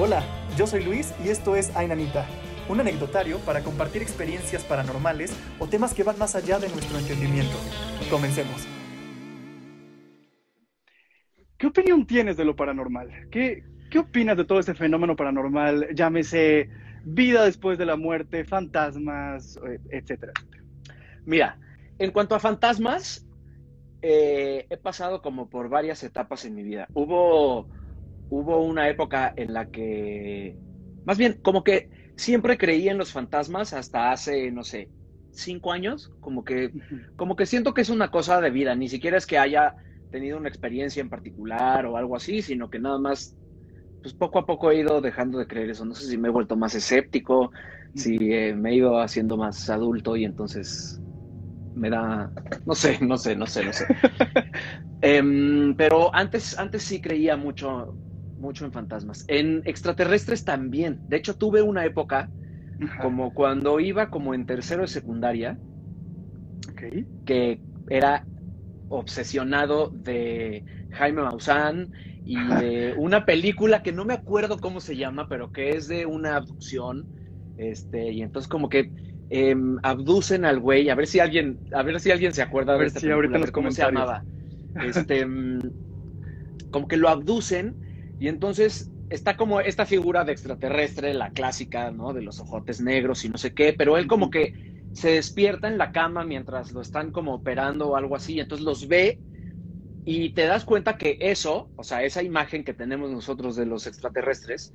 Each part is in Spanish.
Hola, yo soy Luis y esto es Ainanita, un anecdotario para compartir experiencias paranormales o temas que van más allá de nuestro entendimiento. Comencemos. ¿Qué opinión tienes de lo paranormal? ¿Qué, qué opinas de todo este fenómeno paranormal? Llámese vida después de la muerte, fantasmas, eh, etcétera. Mira, en cuanto a fantasmas, eh, he pasado como por varias etapas en mi vida. Hubo, hubo una época en la que, más bien, como que siempre creí en los fantasmas hasta hace, no sé, cinco años. Como que, como que siento que es una cosa de vida. Ni siquiera es que haya tenido una experiencia en particular o algo así, sino que nada más, pues poco a poco he ido dejando de creer eso. No sé si me he vuelto más escéptico, si eh, me he ido haciendo más adulto y entonces me da, no sé, no sé, no sé, no sé. Em, pero antes, antes sí creía mucho, mucho en fantasmas. En extraterrestres también. De hecho, tuve una época, como cuando iba como en tercero de secundaria, que era obsesionado de Jaime Maussan y de una película que no me acuerdo cómo se llama, pero que es de una abducción. Este, y entonces como que Em, abducen al güey, a ver si alguien, a ver si alguien se acuerda de esta ahorita cómo se llamaba. Este, em, como que lo abducen y entonces está como esta figura de extraterrestre, la clásica, ¿no? De los ojotes negros y no sé qué, pero él como que se despierta en la cama mientras lo están como operando o algo así, entonces los ve y te das cuenta que eso, o sea, esa imagen que tenemos nosotros de los extraterrestres,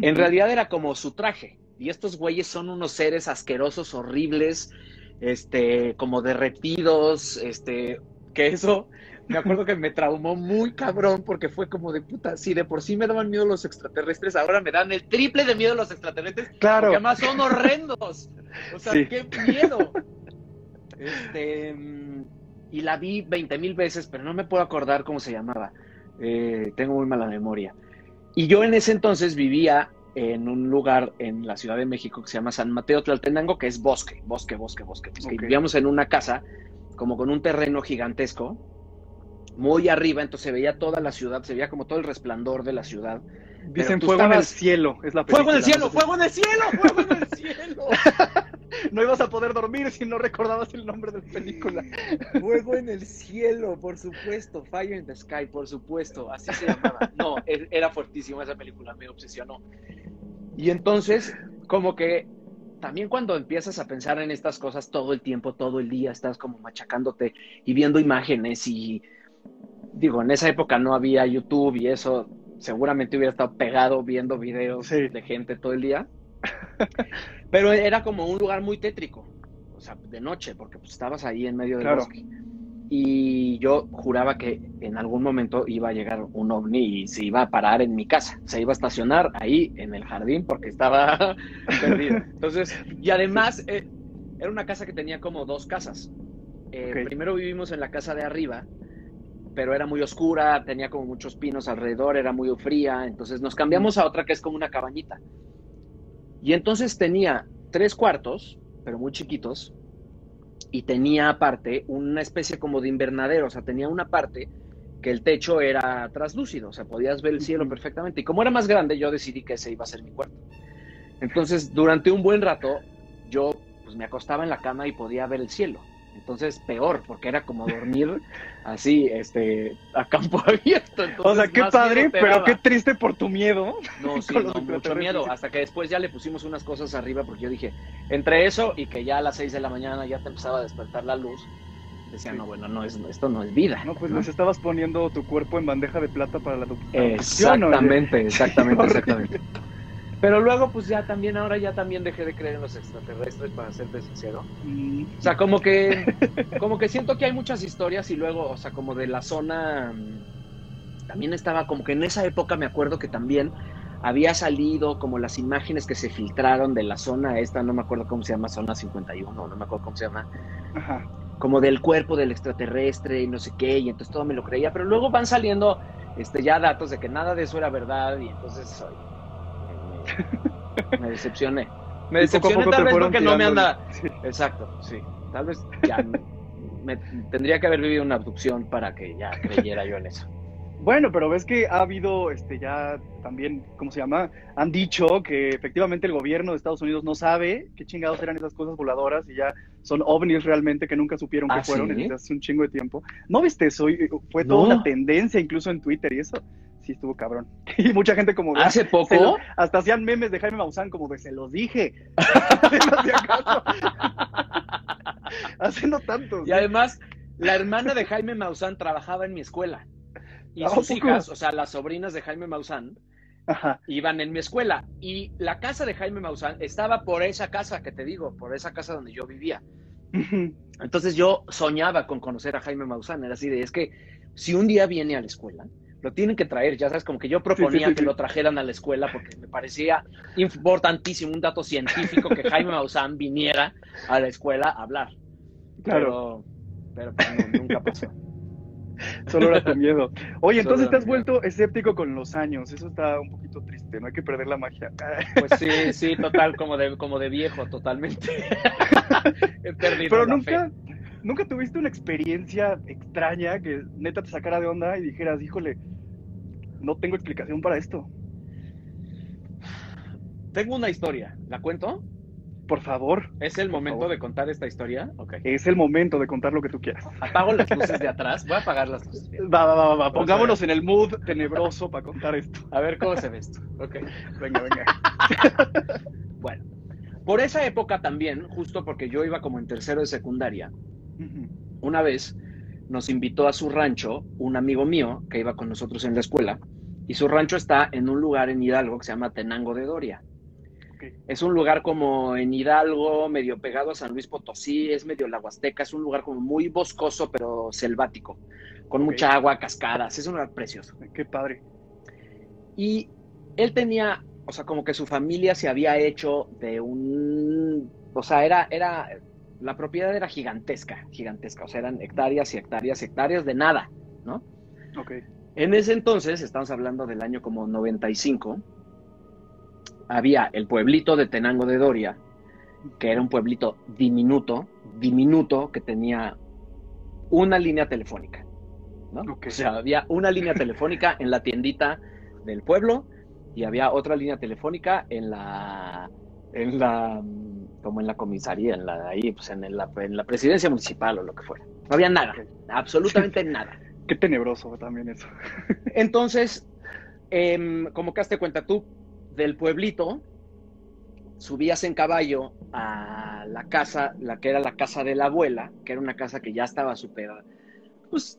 en realidad era como su traje. Y estos güeyes son unos seres asquerosos, horribles, este, como derretidos, este, que eso, me acuerdo que me traumó muy cabrón porque fue como de puta, si de por sí me daban miedo los extraterrestres, ahora me dan el triple de miedo los extraterrestres, claro. porque además son horrendos. O sea, qué miedo. Este, y la vi 20 mil veces, pero no me puedo acordar cómo se llamaba. Eh, tengo muy mala memoria. Y yo en ese entonces vivía en un lugar en la Ciudad de México que se llama San Mateo Tlaltenango, que es bosque, bosque, bosque, bosque. Vivíamos en una casa como con un terreno gigantesco, muy arriba, entonces se veía toda la ciudad, se veía como todo el resplandor de la ciudad. Dicen fuego en el cielo, es la Fuego en el cielo, fuego en el cielo, fuego en el cielo. no ibas a poder dormir si no recordabas el nombre de la película. Fuego en el cielo, por supuesto. Fire in the Sky, por supuesto. Así se llamaba. No, e-, era fuertísima esa película, me obsesionó. Y entonces, como que también cuando empiezas a pensar en estas cosas todo el tiempo, todo el día, estás como machacándote y viendo imágenes y digo, en esa época no había YouTube y eso, seguramente hubiera estado pegado viendo videos de gente todo el día. Pero era como un lugar muy tétrico, o sea, de noche, porque pues, estabas ahí en medio del bosque. Y yo juraba que en algún momento iba a llegar un ovni y se iba a parar en mi casa, se iba a estacionar ahí en el jardín porque estaba perdido. Entonces, y además eh, era una casa que tenía como dos casas. Eh, primero vivimos en la casa de arriba, pero era muy oscura, tenía como muchos pinos alrededor, era muy fría, entonces nos cambiamos a otra que es como una cabañita. Y entonces tenía tres cuartos, pero muy chiquitos, y tenía aparte una especie como de invernadero, o sea, tenía una parte que el techo era traslúcido, o sea, podías ver el cielo perfectamente. Y como era más grande, yo decidí que ese iba a ser mi cuarto. Entonces, durante un buen rato, yo pues me acostaba en la cama y podía ver el cielo. Entonces, peor, porque era como dormir así, este, a campo abierto. o sea, qué padre, pero qué triste por tu miedo. No, sí, no, mucho miedo. Hasta que después ya le pusimos unas cosas arriba, porque yo dije, entre eso y que ya a las 6 de la mañana ya te empezaba a despertar la luz, decía, no, bueno, no es, esto no es vida. No, pues les estabas poniendo tu cuerpo en bandeja de plata para la adopción. Exactamente, exactamente, exactamente. Pero luego, pues ya también, ahora ya también dejé de creer en los extraterrestres, para serte sincero. Mm. O sea, como que, como que siento que hay muchas historias y luego, o sea, como de la zona, mm, también estaba como que en esa época me acuerdo que también había salido como las imágenes que se filtraron de la zona esta, no me acuerdo cómo se llama, zona 51, no me acuerdo cómo se llama. Ajá. Como del cuerpo del extraterrestre y no sé qué, y entonces todo me lo creía, pero luego van saliendo este, ya datos de que nada de eso era verdad y entonces me decepcioné. Me decepcioné tal vez porque no me anda. Exacto, sí. Tal vez ya me, tendría que haber vivido una abducción para que ya creyera yo en eso. Bueno, pero ves que ha habido este ya también, ¿cómo se llama? Han dicho que efectivamente el gobierno de Estados Unidos no sabe qué chingados eran esas cosas voladoras y ya son ovnis realmente que nunca supieron ¿Ah, qué fueron sí? desde hace un chingo de tiempo. ¿No viste eso? Y Fue toda No. una tendencia incluso en Twitter y eso sí estuvo cabrón. Y mucha gente como de, Hace "Se lo- poco, hasta hacían memes de Jaime Maussan como de se los dije. Hace no tanto. y además, la hermana de Jaime Maussan trabajaba en mi escuela. Y ¿A sus poco? hijas, o sea, las sobrinas de Jaime Maussan, Ajá. iban en mi escuela. Y la casa de Jaime Maussan estaba por esa casa que te digo, por esa casa donde yo vivía. Entonces yo soñaba con conocer a Jaime Maussan. Era así de, es que si un día viene a la escuela, lo tienen que traer. Ya sabes, como que yo proponía sí, que sí. lo trajeran a la escuela porque me parecía importantísimo, un dato científico, que Jaime Maussan viniera a la escuela a hablar. Claro. Pero, pero pues, no, nunca pasó. Solo era tu miedo. Oye, Solo entonces te has vuelto escéptico con los años. Eso está un poquito triste. No hay que perder la magia. Pues sí, sí, total, como de, como de viejo, totalmente. He perdido Pero la nunca, fe. nunca tuviste una experiencia extraña que neta te sacara de onda y dijeras, híjole, no tengo explicación para esto. Tengo una historia, ¿la cuento? Por favor, ¿Es el momento favor. de contar esta historia? Es el momento de contar lo que tú quieras. Apago las luces de atrás. Voy a apagar las luces. Va, va, va, va. Pongámonos en el mood tenebroso para contar esto. A ver cómo se ve esto. Ok. Venga, venga. Bueno, por esa época también, justo porque yo iba como en tercero de secundaria, una vez nos invitó a su rancho un amigo mío que iba con nosotros en la escuela. Y su rancho está en un lugar en Hidalgo que se llama Tenango de Doria. Es un lugar como en Hidalgo, medio pegado a San Luis Potosí, es medio la Huasteca, es un lugar como muy boscoso pero selvático, con mucha agua, cascadas, es un lugar precioso. Qué padre. Y él tenía, o sea, como que su familia se había hecho de un, o sea, era, era, la propiedad era gigantesca, gigantesca, o sea, eran hectáreas y hectáreas y hectáreas de nada, ¿no? Ok. En ese entonces, estamos hablando del año como 95, había el pueblito de Tenango de Doria, que era un pueblito diminuto, diminuto, que tenía una línea telefónica, ¿no? Ok. O sea, había una línea telefónica en la tiendita del pueblo y había otra línea telefónica en la, en la, mm, como en la comisaría, en la, ahí, pues en la, en la presidencia municipal o lo que fuera. No había nada, absolutamente nada. Qué tenebroso también eso. Entonces, em, como que hazte cuenta tú, del pueblito, subías en caballo a la casa, la que era la casa de la abuela, que era una casa que ya estaba súper, pues,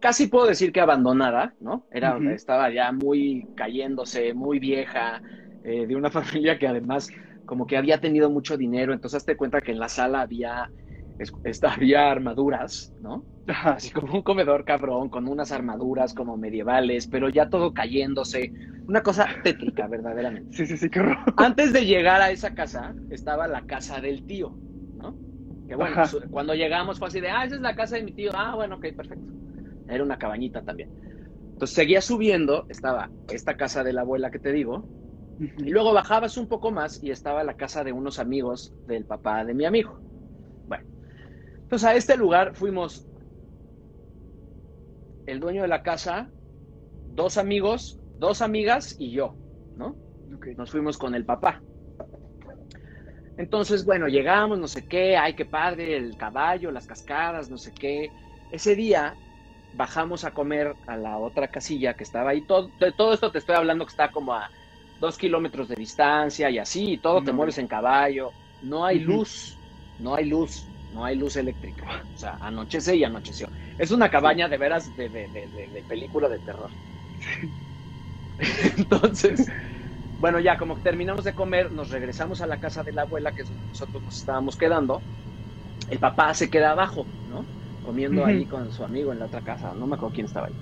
casi puedo decir que abandonada, ¿no? Era. Estaba ya muy cayéndose, muy vieja, eh, de una familia que además como que había tenido mucho dinero, entonces hazte cuenta que en la sala había, es- había armaduras, ¿no? Así como un comedor cabrón, con unas armaduras como medievales, pero ya todo cayéndose. Una cosa tétrica, verdaderamente. Sí, sí, sí, qué horror. Antes de llegar a esa casa, estaba la casa del tío, ¿no? Que bueno, cuando llegamos fue así de, ah, esa es la casa de mi tío. Ah, bueno, ok, perfecto. Era una cabañita también. Entonces seguía subiendo, estaba esta casa de la abuela que te digo, y luego bajabas un poco más y estaba la casa de unos amigos del papá de mi amigo. Bueno, entonces a este lugar fuimos el dueño de la casa, dos amigos, dos amigas y yo, ¿no? Nos fuimos con el papá. Entonces, bueno, llegamos, no sé qué, ay, qué padre, el caballo, las cascadas, no sé qué. Ese día bajamos a comer a la otra casilla que estaba ahí. Todo, todo esto te estoy hablando que está como a dos kilómetros de distancia y así, y todo te No. mueves en caballo. No hay luz, no hay luz, no hay luz eléctrica. O sea, anochece y anocheció. Es una cabaña de veras de, de- de- de- película de terror. Entonces, bueno, ya como terminamos de comer, nos regresamos a la casa de la abuela, que es donde nosotros nos estábamos quedando. El papá se queda abajo, ¿no? Comiendo ahí con su amigo en la otra casa. No me acuerdo quién estaba ahí.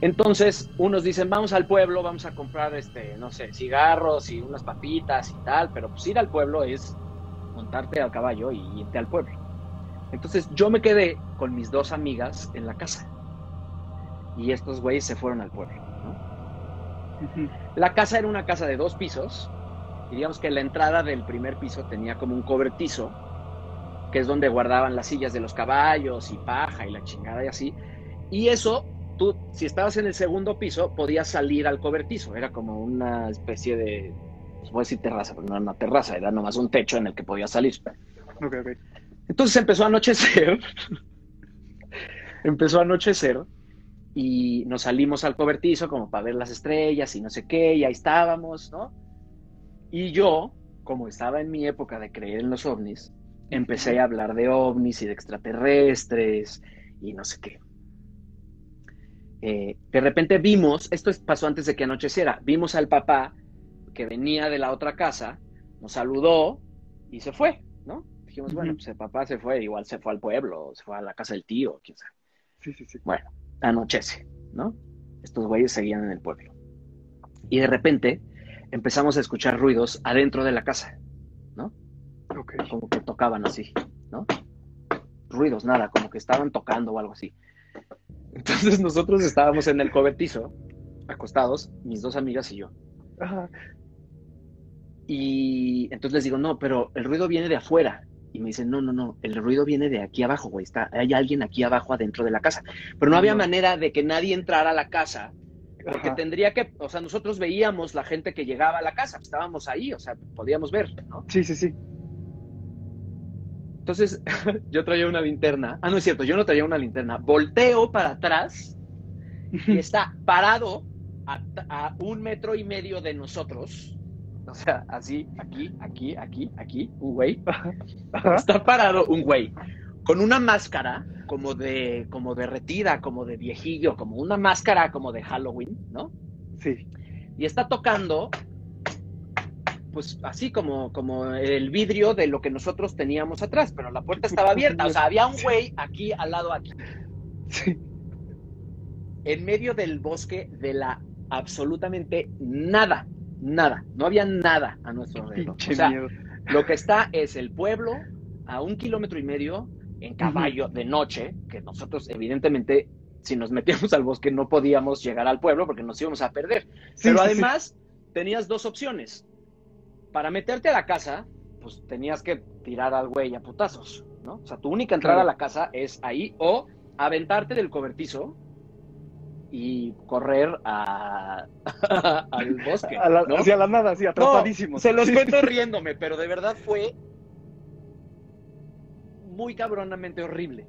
Entonces, unos dicen, vamos al pueblo, vamos a comprar, este, no sé, cigarros y unas papitas y tal, pero pues ir al pueblo es montarte al caballo y irte al pueblo. Entonces, yo me quedé con mis dos amigas en la casa. Y estos güeyes se fueron al pueblo, ¿no? La casa era una casa de dos pisos. Y digamos que la entrada del primer piso tenía como un cobertizo, que es donde guardaban las sillas de los caballos y paja y la chingada y así. Y eso, tú, si estabas en el segundo piso, podías salir al cobertizo. Era como una especie de, pues voy a decir terraza, pero no era una terraza, era nomás un techo en el que podías salir. Entonces empezó a anochecer. empezó a anochecer y nos salimos al cobertizo como para ver las estrellas y no sé qué, y ahí estábamos, ¿no? Y yo, como estaba en mi época de creer en los ovnis, empecé a hablar de ovnis y de extraterrestres y no sé qué. Eh, de repente vimos, esto pasó antes de que anocheciera, vimos al papá que venía de la otra casa, nos saludó y se fue, ¿no? Dijimos, bueno, pues el papá se fue, igual se fue al pueblo, se fue a la casa del tío, quién sabe. Sí, sí, sí. Bueno, anochece, ¿no? Estos güeyes seguían en el pueblo. Y de repente empezamos a escuchar ruidos adentro de la casa, ¿no? Ok. Como que tocaban así, ¿no? Ruidos, nada, como que estaban tocando o algo así. Entonces nosotros estábamos en el cobertizo, acostados, mis dos amigas y yo. Ajá. Y entonces les digo, no, pero el ruido viene de afuera. Y me dicen, no, no, no, el ruido viene de aquí abajo, güey. Está, hay alguien aquí abajo adentro de la casa. Pero no había No. manera de que nadie entrara a la casa, porque Ajá. tendría que, o sea, nosotros veíamos la gente que llegaba a la casa, estábamos ahí, o sea, podíamos ver, ¿no? Sí, sí, sí. Entonces, yo traía una linterna. Ah, no es cierto, yo no traía una linterna. Volteo para atrás y está parado a, a un metro y medio de nosotros. O sea, así, aquí, aquí, aquí, aquí, un güey. Está parado un güey con una máscara como de, como derretida, como de viejillo, como una máscara como de Halloween, ¿no? Sí. Y está tocando, pues así como, como el vidrio de lo que nosotros teníamos atrás, pero la puerta estaba abierta. O sea, había un güey aquí al lado, aquí, Sí. en medio del bosque de la absolutamente nada, nada. No había nada a nuestro alrededor. O sea, miedo. Lo que está es el pueblo a un kilómetro y medio en caballo de noche, que nosotros evidentemente si nos metíamos al bosque no podíamos llegar al pueblo porque nos íbamos a perder. Sí, Pero sí. además tenías dos opciones. Para meterte a la casa, pues tenías que tirar al güey a putazos, ¿no? O sea, tu única entrada Claro. a la casa es ahí o aventarte del cobertizo y correr a, al bosque. A la- ¿no? Hacia la nada, así, No, atrapadísimos. se los cuento riéndome, pero de verdad fue muy cabronamente horrible.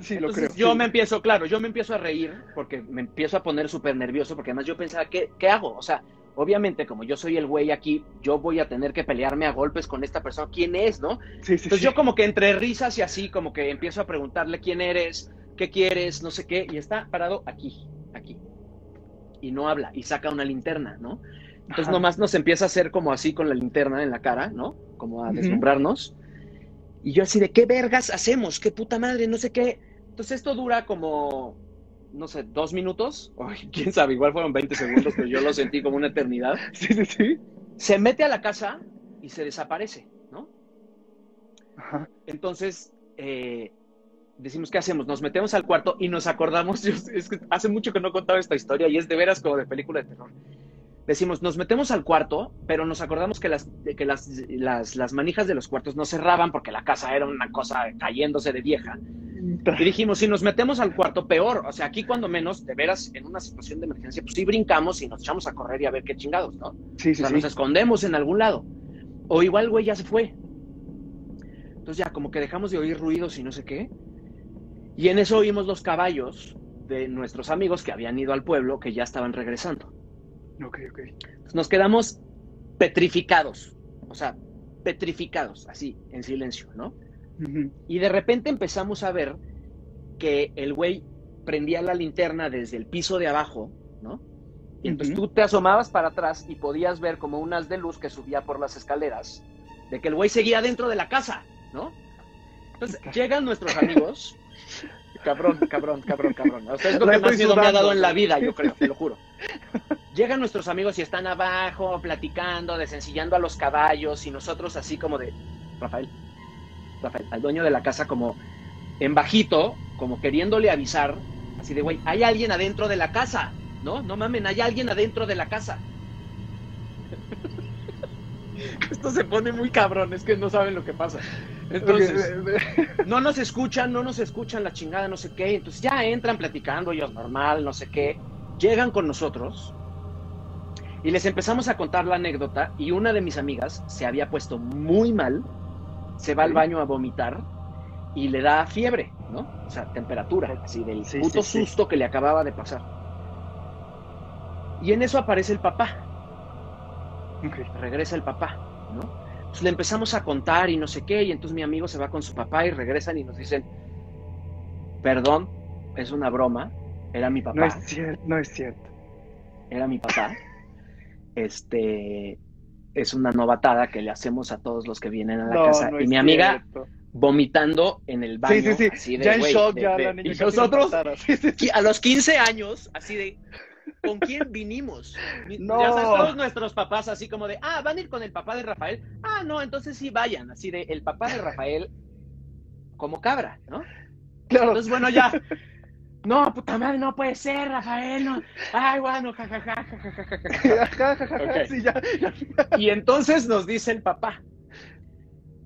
Sí, lo creo. yo sí. me empiezo, claro, yo me empiezo a reír porque me empiezo a poner súper nervioso porque además yo pensaba, ¿qué, ¿qué hago? O sea, obviamente como yo soy el güey aquí, yo voy a tener que pelearme a golpes con esta persona. ¿Quién es, no? Sí, sí, Entonces yo como que entre risas y así, como que empiezo a preguntarle quién eres, qué quieres, no sé qué, y está parado aquí, aquí. Y no habla, y saca una linterna, ¿no? Entonces Ajá. nomás nos empieza a hacer como así con la linterna en la cara, ¿no? Como a deslumbrarnos. Y yo así de, ¿qué vergas hacemos? ¿Qué puta madre? No sé qué. Entonces esto dura como, no sé, dos minutos. Quién sabe, igual fueron 20 segundos, pero yo lo sentí como una eternidad. Sí, sí, sí. Se mete a la casa y se desaparece, ¿no? Ajá. Entonces, eh, decimos, ¿qué hacemos? Nos metemos al cuarto y nos acordamos, yo- es que hace mucho que no contaba esta historia y es de veras como de película de terror. Decimos, nos metemos al cuarto, pero nos acordamos que las, que las, las, las manijas de los cuartos no cerraban porque la casa era una cosa cayéndose de vieja. Y dijimos, si nos metemos al cuarto, peor. O sea, aquí cuando menos, de veras, en una situación de emergencia, pues sí brincamos y nos echamos a correr y a ver qué chingados, ¿no? Sí, O sea, sí. nos escondemos en algún lado. O igual, güey, ya se fue. Entonces ya como que dejamos de oír ruidos y no sé qué. Y en eso oímos los caballos de nuestros amigos que habían ido al pueblo, que ya estaban regresando. Ok, ok. Entonces nos quedamos petrificados. O sea, petrificados, así, en silencio, ¿no? Y de repente empezamos a ver que el güey prendía la linterna desde el piso de abajo, ¿no? Y entonces tú te asomabas para atrás y podías ver como un haz de luz que subía por las escaleras, de que el güey seguía dentro de la casa, ¿no? Entonces llegan nuestros amigos. Cabrón, cabrón, cabrón, cabrón. O sea, es lo que más miedo me ha dado en la vida, yo creo, te lo juro. Llegan nuestros amigos y están abajo platicando, desencillando a los caballos y nosotros así como de, Rafael, Rafael, al dueño de la casa como en bajito, como queriéndole avisar, así de, güey, hay alguien adentro de la casa, ¿no? No mamen, hay alguien adentro de la casa. Esto se pone muy cabrón, es que no saben lo que pasa. Entonces, no nos escuchan, no nos escuchan la chingada, no sé qué. Entonces ya entran platicando ellos normal, no sé qué. Llegan con nosotros y les empezamos a contar la anécdota y una de mis amigas se había puesto muy mal, se va al baño a vomitar y le da fiebre, ¿no? O sea, temperatura, así del Sí, puto sí, sí. susto que le acababa de pasar. Y en eso aparece el papá, Regresa el papá, ¿no? Entonces le empezamos a contar y no sé qué, y entonces mi amigo se va con su papá y regresan y nos dicen, perdón, es una broma, era mi papá No es cierto, no es cierto. era mi papá. Este es una novatada que le hacemos a todos los que vienen a la No, casa. no y mi amiga cierto. vomitando en el baño. Sí, sí, sí. así de, ya en shock, de- ya de- la niña Y nosotros, a los 15 años, así de, ¿con quién vinimos? No. Ya sabes, todos nuestros papás así como de, ah, van a ir con el papá de Rafael. Ah, no, entonces sí vayan. Así de, el papá de Rafael como cabra, ¿no? Claro. Entonces, bueno, ya. No, puta madre, no puede ser, Rafael. No. Ay, bueno, jajaja, jajaja, jajaja. Ja, ja, ja, ja, Ok. sí, ya, ya. Y entonces nos dice el papá,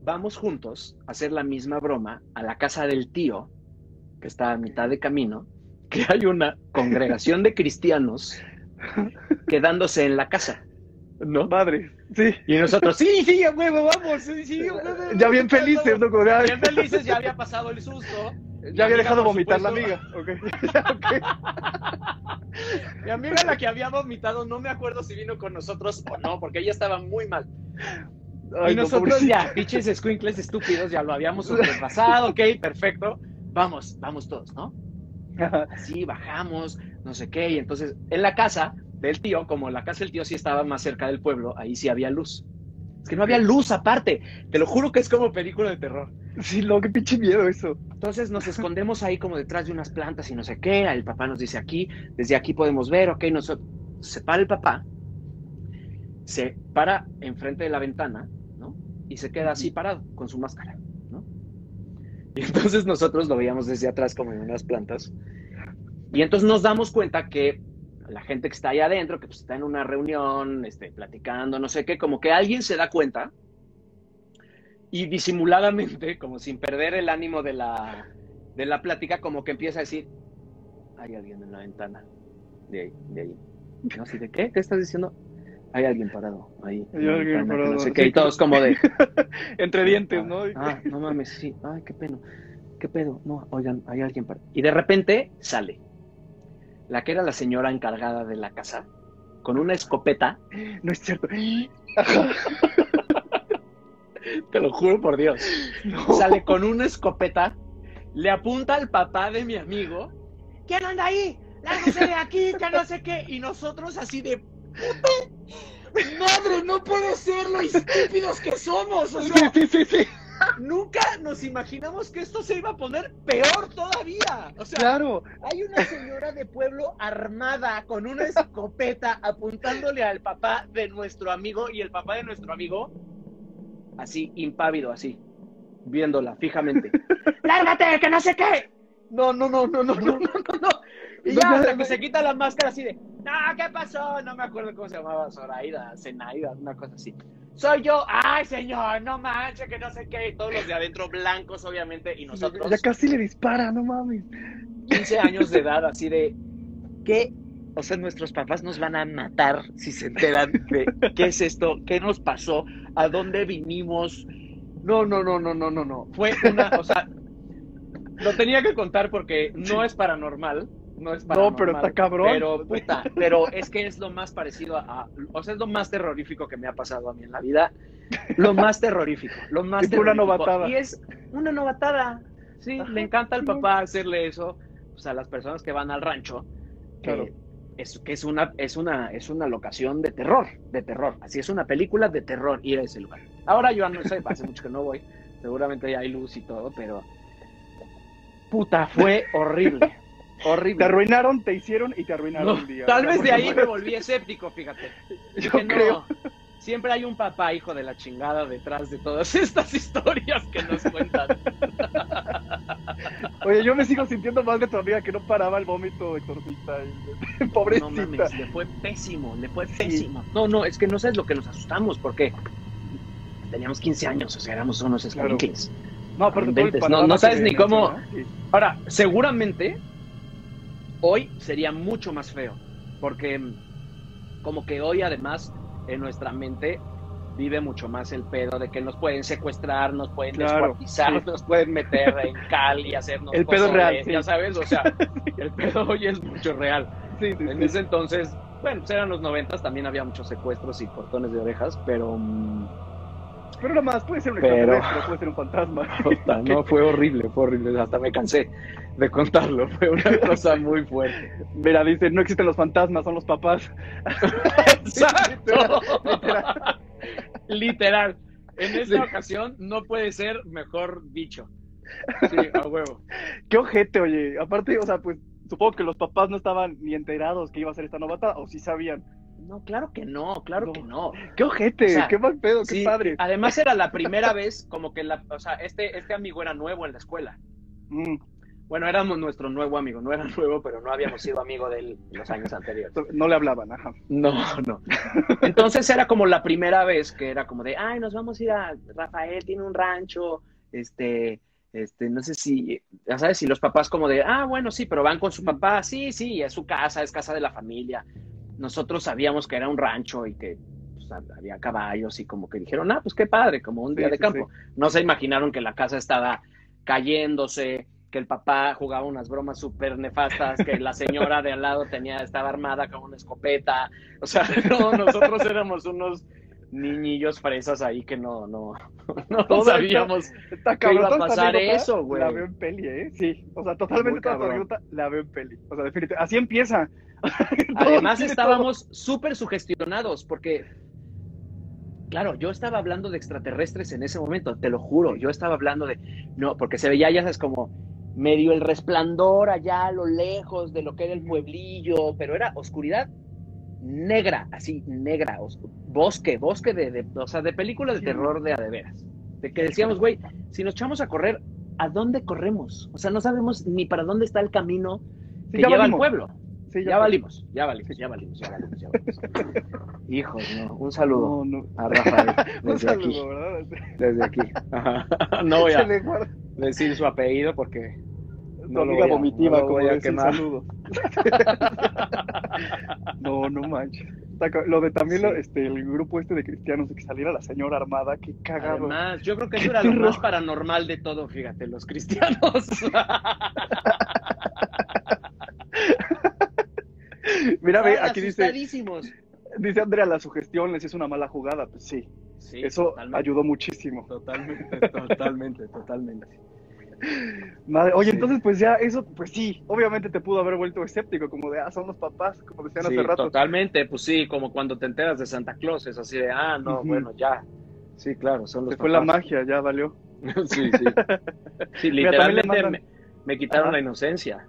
vamos juntos a hacer la misma broma a la casa del tío, que está a mitad de camino, que hay una congregación de cristianos quedándose en la casa, ¿no? Madre, sí. Y nosotros, sí, sí, a huevo, vamos, sí, sí, a huevo, Ya bien felices, ¿no? Ay, Bien felices, ya había pasado el susto. Ya había dejado vomitar la amiga. Ok. Mi amiga, la que había vomitado, no me acuerdo si vino con nosotros o no, porque ella estaba muy mal. Ay, y no, nosotros ya, pinches squinkles estúpidos, ya lo habíamos sobrepasado, ok, perfecto. Vamos, vamos todos, ¿no? Así bajamos, no sé qué. Y entonces, en la casa del tío, como la casa del tío sí estaba más cerca del pueblo, ahí sí había luz. Es que no había luz aparte. Te lo juro que es como película de terror. Sí, lo que pinche miedo eso. Entonces nos escondemos ahí como detrás de unas plantas y no sé qué. El papá nos dice aquí, desde aquí podemos ver, ok, nosotros. Se para el papá, se para enfrente de la ventana, ¿no? Y se queda así parado con su máscara, ¿no? Y entonces nosotros lo veíamos desde atrás como en unas plantas. Y entonces nos damos cuenta que la gente que está ahí adentro, que pues está en una reunión, este, platicando, no sé qué, como que alguien se da cuenta y disimuladamente, como sin perder el ánimo de la, de la plática, como que empieza a decir, hay alguien en la ventana, de ahí, de ahí. No sé, ¿de qué? ¿Qué estás diciendo? Hay alguien parado ahí. Hay alguien parado, No sé qué, sí, y todos como de... Entre dientes, ¿no? Ah, no mames, sí. Ay, qué pena. ¿Qué pedo? No, oigan, hay alguien para... Y de repente sale la que era la señora encargada de la casa, con una escopeta, No es cierto. te lo juro por Dios, No. sale con una escopeta, le apunta al papá de mi amigo, ¿quién anda ahí? Lárgase de aquí, que no sé qué, y nosotros así de... "Puta Madre, no puede ser lo estúpidos que somos. O sea, sí, sí, sí. nunca nos imaginamos que esto se iba a poner peor todavía. O sea, Claro. Hay una señora de pueblo armada con una escopeta apuntándole al papá de nuestro amigo y el papá de nuestro amigo, así, impávido, así, viéndola fijamente. ¡Lárgate, que no sé qué! No, no, no, no, no, no, no, no, no. Y No, ya hasta que se quita la máscara así de, no, ¿qué pasó? No me acuerdo cómo se llamaba, Zoraida, Zenaida, una cosa así. Soy yo, ay señor, no manches, que no sé qué, y todos los de adentro blancos, obviamente, y nosotros Ya casi le dispara, no mames. 15 años de edad, así de ¿qué? O sea, nuestros papás nos van a matar si se enteran de qué es esto, qué nos pasó, a dónde vinimos. No, no, no, no, no, no, no. Fue una, o sea, lo tenía que contar porque no es paranormal, no es paranormal. No, pero está cabrón. Pero, puta, pero es que es lo más parecido a, a- o sea, es lo más terrorífico que me ha pasado a mí en la vida. Lo más terrorífico, lo más una terrorífico. novatada. Y es una novatada. Sí, Ajá, le encanta al sí. papá hacerle eso pues, a las personas que van al rancho. Claro. es, que es una, es una, es una locación de terror, de terror. Así es una película de terror ir a ese lugar. Ahora yo no sé, hace mucho que no voy. Seguramente ya hay luz y todo, pero puta, fue horrible. Horrible. Te arruinaron, te hicieron y te arruinaron No, un día. tal vez de ahí me volví escéptico, fíjate. Yo Dije, no, creo. Siempre hay un papá hijo de la chingada detrás de todas estas historias que nos cuentan. Oye, yo me sigo sintiendo mal de tu amiga que no paraba el vómito exorcista. y- No Pobrecita. mames, le fue pésimo, le fue pésimo. No, no, es que no sabes lo que nos asustamos, porque teníamos 15 años, o sea, éramos unos Claro. No, inventes, no, no sabes ni cómo. sí. Ahora, seguramente hoy sería mucho más feo, porque mm, como que hoy además en nuestra mente vive mucho más el pedo de que nos pueden secuestrar, nos pueden Claro, sí. nos pueden meter en cal y hacernos El pedo real, sí. ya sabes, o sea, el pedo hoy es mucho real. Sí, En ese entonces, bueno, pues eran los noventas, también había muchos secuestros y cortones de orejas, pero mm, Pero nada más, puede ser un Pero- extraterrestre, puede ser un fantasma. puta, no fue horrible, fue horrible, hasta me cansé de contarlo, fue una cosa muy fuerte. Mira, dice, no existen los fantasmas, son los papás. Exacto. Literal. Literal. En esta Sí. ocasión no puede ser mejor dicho. Sí, a huevo. Qué ojete, oye. Aparte, o sea, pues supongo que los papás no estaban ni enterados que iba a ser esta novata, o sí sabían. No, claro que no, claro No. que no. Qué ojete, O sea, qué mal pedo, qué padre. Además era la primera vez como que la, o sea, este, este amigo era nuevo en la escuela. Mm. Bueno, éramos nuestro nuevo amigo, no era nuevo, pero no habíamos sido amigo de él los años anteriores. No le hablaban, ajá. No, no. Entonces era como la primera vez que era como de, ay, nos vamos a ir a, Rafael tiene un rancho, este, este, no sé si, ya sabes, si los papás como de, ah, bueno, sí, pero van con su papá, sí, sí, es su casa, es casa de la familia. Nosotros sabíamos que era un rancho y que pues, había caballos y como que dijeron, ah, pues qué padre, como un Sí, día de sí, campo. No se imaginaron que la casa estaba cayéndose, que el papá jugaba unas bromas súper nefastas, que la señora de al lado tenía, estaba armada con una escopeta. O sea, no, nosotros éramos unos niñillos fresas ahí que no, no, no Todo sabíamos. Está ¿Qué iba a pasar eso, güey? La veo en peli, ¿eh? Sí. O sea, totalmente toda la veo en peli. O sea, definitivamente. Así empieza. Además estábamos súper sugestionados porque, claro, yo estaba hablando de extraterrestres en ese momento, te lo juro, yo estaba hablando de, no, porque se veía, ya sabes, como medio el resplandor allá a lo lejos de lo que era el pueblillo, pero era oscuridad negra, así, negra, bosque, bosque de, de, o sea, de películas de terror de a de veras. De que decíamos, güey, si nos echamos a correr, ¿a dónde corremos? O sea, no sabemos ni para dónde está el camino Sí, que ya lleva al pueblo. Sí, Ya valimos, ya valimos, ya valimos, ya valimos, ya valimos. Hijos, no. Un saludo No, no. a Rafael Un desde aquí. saludo, ¿verdad? Desde aquí. Ajá. No voy a decir su apellido porque no lo amiga voy a- vomitiva, no lo como voy a decir quemar. saludos. no, no manches. Lo de también lo- este, el grupo este de cristianos de que saliera la señora armada, qué cagado. Además, yo creo que eso era lo más paranormal de todo, fíjate, los cristianos. Mira, ve, aquí dice, dice Andrea, la sugestión les es una mala jugada. Pues sí, Sí, eso totalmente, ayudó muchísimo. Totalmente, totalmente, totalmente. Madre, oye, entonces pues ya eso, pues sí, obviamente te pudo haber vuelto escéptico, como de, ah, son los papás, como decían Sí, hace rato. totalmente, pues sí, como cuando te enteras de Santa Claus, es así de, ah, no, bueno, ya. Sí, claro, son los Se fue la papás. magia, ya valió. Sí, sí. Sí, Mira, literalmente mandan- me, me quitaron Ajá. la inocencia.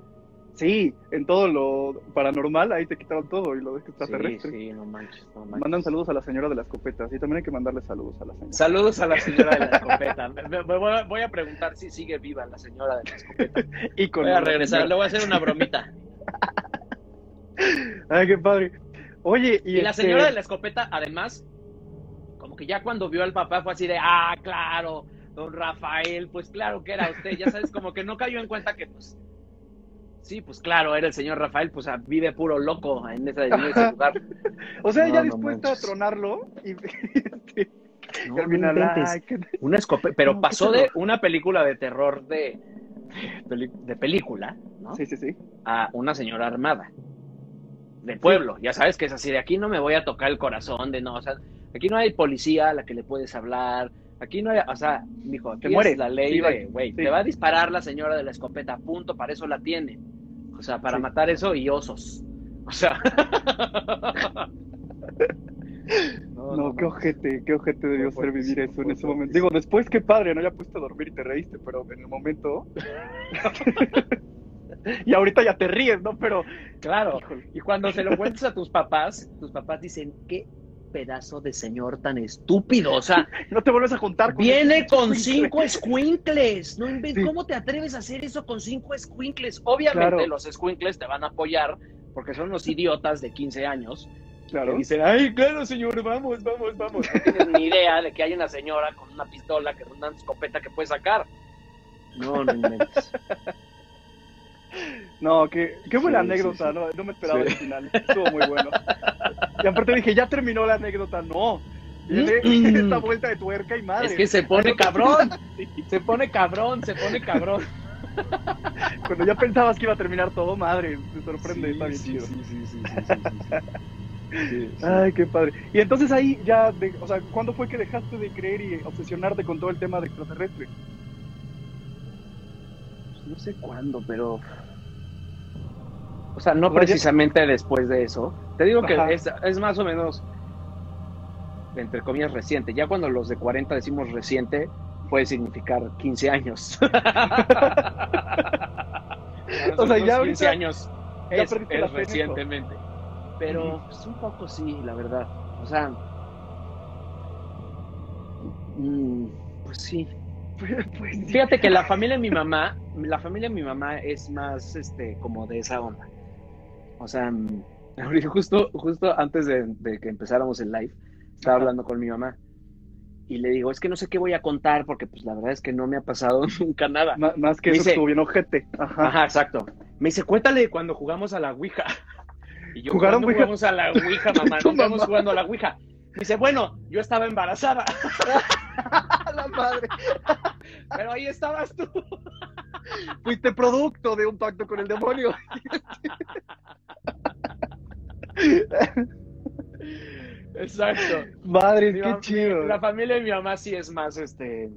Sí, en todo lo paranormal, ahí te quitaron todo y lo de Sí, extraterrestre. sí, no manches, no manches. Mandan saludos a la señora de la escopeta. Sí, también hay que mandarle saludos a la señora. Saludos a la señora de la escopeta. Me- me- me voy, a, voy a preguntar si sigue viva la señora de la escopeta. Y con Voy a regresar, le voy a hacer una bromita. Ay, qué padre. Oye, y, Y la este, señora de la escopeta, además, como que ya cuando vio al papá fue así de, ah, claro, don Rafael, pues claro que era usted. Ya sabes, como que no cayó en cuenta que, pues, sí, pues claro, era el señor Rafael, pues vive puro loco en ese, en ese lugar. O sea, No, ella no dispuesta a tronarlo y, este, No, ay, qué- Una escopeta, pero pasó de una película de terror de, de, de película, ¿no? Sí, sí, sí. A una señora armada. De pueblo, ya sabes que es así, de aquí no me voy a tocar el corazón, de no, o sea, aquí no hay policía a la que le puedes hablar, aquí no hay, o sea, dijo, Te muere. es la ley Sí, de, va- güey, sí. te va a disparar la señora de la escopeta, punto, para eso la tiene. O sea, para Sí. matar eso y osos. O sea. No, qué ojete, qué ojete debió ser vivir eso en ese momento. Digo, después qué padre, no ya pusiste a dormir y te reíste, pero en el momento. y ahorita ya te ríes, ¿no? Pero. Claro. híjole. Y cuando se lo cuentas a tus papás, tus papás dicen, qué pedazo de señor tan estúpido. O sea, No te vuelves a juntar con viene con cinco escuincles. No Sí. ¿Cómo te atreves a hacer eso con cinco escuincles? Obviamente Claro. los escuincles te van a apoyar porque son unos idiotas de 15 años Claro. que dicen, ay, claro, señor, vamos, vamos, vamos. No tienes ni idea de que hay una señora con una pistola, que una escopeta que puede sacar. No, no inventes. No, qué, qué buena Sí, anécdota, sí. No, no me esperaba el final. Estuvo muy bueno. Y aparte dije, ya terminó la anécdota. No. Mm. esta vuelta de tuerca y madre. Es que se pone cabrón. Se pone cabrón, se pone cabrón. Cuando ya pensabas que iba a terminar todo, madre, me sorprende, está bien chido. sí, sí, sí, sí, sí, sí. Sí, sí. Ay, qué padre. Y entonces ahí ya, de- o sea, ¿cuándo fue que dejaste de creer y obsesionarte con todo el tema de extraterrestre? Pues no sé cuándo, pero. O sea, no precisamente después de eso. Te digo que es, es más o menos, entre comillas, reciente. Ya cuando los de 40 decimos reciente, puede significar 15 años. O sea, ya 15 ahorita años ya es, recientemente. Pero pues, un poco sí, la verdad. O sea. mm, pues sí, Pues, pues, sí. Fíjate que la familia de mi mamá, la familia de mi mamá es más, este, como de esa onda. O sea, mm, justo, justo antes de, de que empezáramos el live, estaba Ajá. hablando con mi mamá y le digo, es que no sé qué voy a contar porque pues la verdad es que no me ha pasado nunca nada. Ma- más que Me eso dice- estuvo bien ojete. Ajá. Ajá, exacto. Me dice, cuéntale cuando jugamos a la Ouija. Y yo, ¿Jugaron jugamos a la Ouija, mamá? Tu No estamos mamá. jugando a la Ouija. Me dice, bueno, yo estaba embarazada, la madre. pero ahí estabas tú. Fuiste producto de un pacto con el demonio. Exacto. Madre, Mi qué chido. La familia de mi mamá sí es más, este,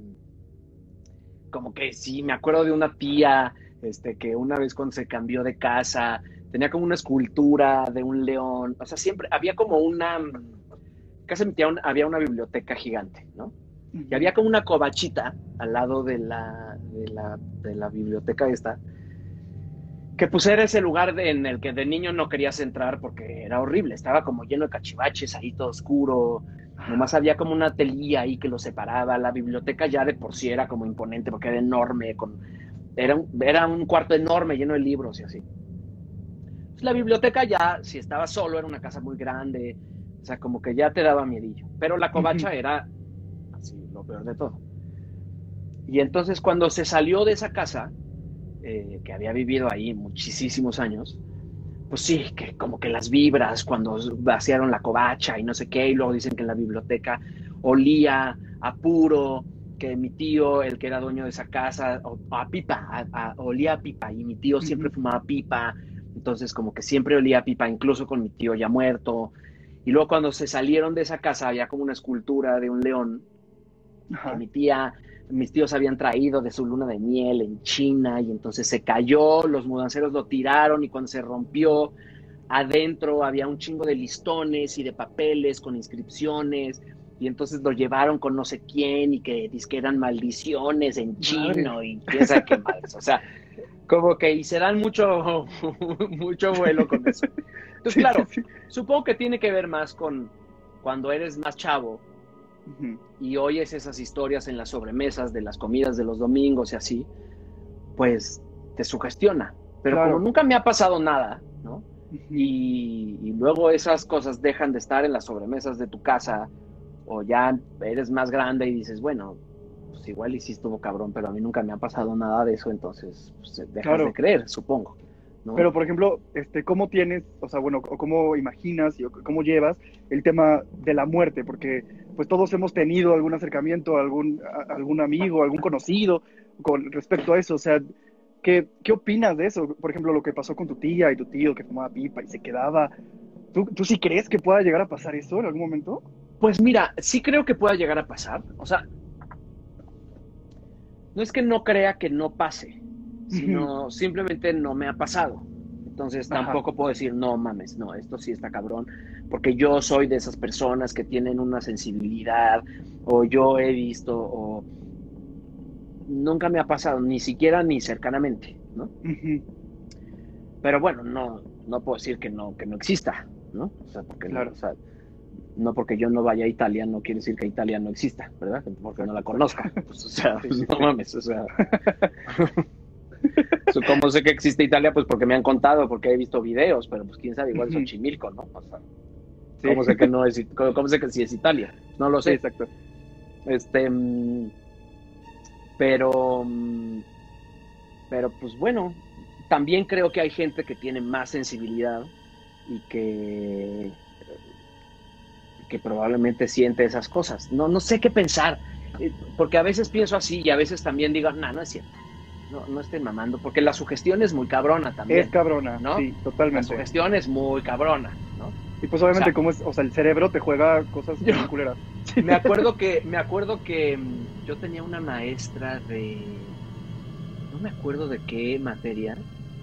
como que sí, me acuerdo de una tía, este, que una vez cuando se cambió de casa, tenía como una escultura de un león, o sea, siempre había como una, un- había una biblioteca gigante, ¿no? Y había como una covachita al lado de la, de la, de la biblioteca esta, que pues era ese lugar de- en el que de niño no querías entrar porque era horrible, estaba como lleno de cachivaches, ahí todo oscuro, nomás había como una telilla ahí que lo separaba, la biblioteca ya de por sí era como imponente porque era enorme, con, era, un, era un cuarto enorme lleno de libros y así. Pues, la biblioteca ya, si estaba solo, era una casa muy grande, o sea, como que ya te daba miedillo, pero la covacha era lo peor de todo. Y entonces cuando se salió de esa casa, eh, que había vivido ahí muchísimos años, pues sí, que como que las vibras cuando vaciaron la covacha y no sé qué, y luego dicen que en la biblioteca olía a puro, que mi tío, el que era dueño de esa casa, o- a pipa, a- a- olía a pipa, y mi tío siempre fumaba pipa, entonces como que siempre olía a pipa, incluso con mi tío ya muerto. Y luego cuando se salieron de esa casa había como una escultura de un león Ajá. mi tía, mis tíos habían traído de su luna de miel en China y entonces se cayó, los mudanceros lo tiraron y cuando se rompió, adentro había un chingo de listones y de papeles con inscripciones y entonces lo llevaron con no sé quién y que que eran maldiciones en chino y quién sabe qué madres, o sea, como que y se dan mucho, mucho vuelo con eso. Entonces, Sí, claro, sí, sí. supongo que tiene que ver más con cuando eres más chavo Ujú. y oyes esas historias en las sobremesas de las comidas de los domingos y así, pues te sugestiona. Pero Claro. como nunca me ha pasado nada, ¿no? Y, y luego esas cosas dejan de estar en las sobremesas de tu casa o ya eres más grande y dices, bueno, pues igual y sí estuvo cabrón, pero a mí nunca me ha pasado nada de eso, entonces pues, dejas Claro. de creer, supongo. ¿no? Pero, por ejemplo, este, ¿cómo tienes, o sea, bueno, o cómo imaginas y o cómo llevas el tema de la muerte? Porque, pues, todos hemos tenido algún acercamiento, algún, a- algún amigo, algún conocido con respecto a eso. O sea, ¿qué, ¿qué opinas de eso? Por ejemplo, lo que pasó con tu tía y tu tío que fumaba pipa y se quedaba. ¿Tú, ¿Tú sí crees que pueda llegar a pasar eso en algún momento? Pues mira, sí creo que pueda llegar a pasar. O sea, no es que no crea que no pase, sino simplemente no me ha pasado. Entonces Ajá. tampoco puedo decir, no mames, no, esto sí está cabrón, porque yo soy de esas personas que tienen una sensibilidad, o yo he visto, o nunca me ha pasado, ni siquiera ni cercanamente, ¿no? Pero bueno, no, no puedo decir que no, que no exista, ¿no? O sea, porque no, Claro. o sea, no porque yo no vaya a Italia no quiere decir que Italia no exista, ¿verdad? Porque no la conozca. Pues, o sea, no mames, o sea. ¿Cómo sé que existe Italia? Pues porque me han contado, porque he visto videos, pero pues quién sabe, igual es Ujú. Xochimilco, ¿no? O sea, Sí. ¿cómo sé que no es, cómo, sé que sí es Italia? No lo Sí, sé. exacto. Este, mm, pero, mm, Pero pues bueno, también creo que hay gente que tiene más sensibilidad y que, que probablemente siente esas cosas. No, no sé qué pensar, eh, porque a veces pienso así y a veces también digo, no, no es cierto. No, no estén mamando, porque la sugestión es muy cabrona también. Es cabrona, ¿no? sí, La totalmente. sugestión es muy cabrona, ¿no? Y pues obviamente O sea, como es, o sea, el cerebro te juega cosas Yo- muy culeras. Me acuerdo que, me acuerdo que mm, yo tenía una maestra de, no me acuerdo de qué materia,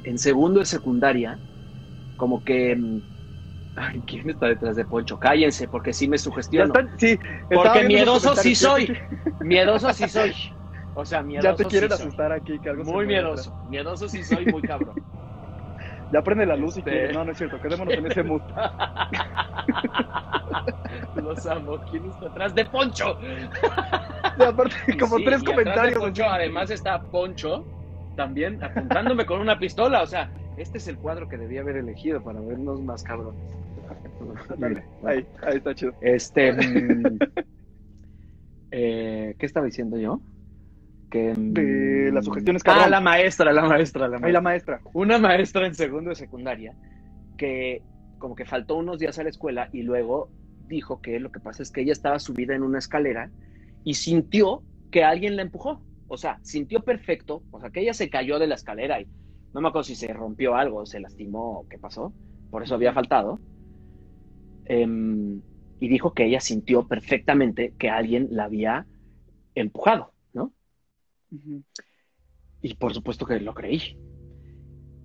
en segundo de secundaria, como que, mm, ay, ¿quién está detrás de Poncho? Cállense, porque sí me Ya sugestiono. están, sí, Porque miedoso sí soy, miedoso sí soy. O sea, Ya miedoso te quieren sí soy. asustar aquí, que algo Muy miedoso, miedoso sí soy, muy cabrón. Ya prende la luz y Este- quieres. No, no es cierto, quedémonos en ese mood. Los amo. ¿Quién está atrás de Poncho? Y aparte, como sí, tres y atrás de comentarios. Poncho, además está Poncho también apuntándome con una pistola. O sea, este es el cuadro que debía haber elegido para vernos más cabrones. Dale, ahí, ahí está chido. Este. mm, eh, ¿Qué estaba diciendo yo? Que, mm, De las sugestiones Ah, cabrón. la maestra, la maestra, la maestra. Una maestra en segundo de secundaria que como que faltó unos días a la escuela y luego dijo que lo que pasa es que ella estaba subida en una escalera y sintió que alguien la empujó. O sea, sintió perfecto, o sea, que ella se cayó de la escalera y no me acuerdo si se rompió algo, se lastimó o qué pasó, por eso había faltado. Em, y dijo que ella sintió perfectamente que alguien la había empujado, Y por supuesto que lo creí.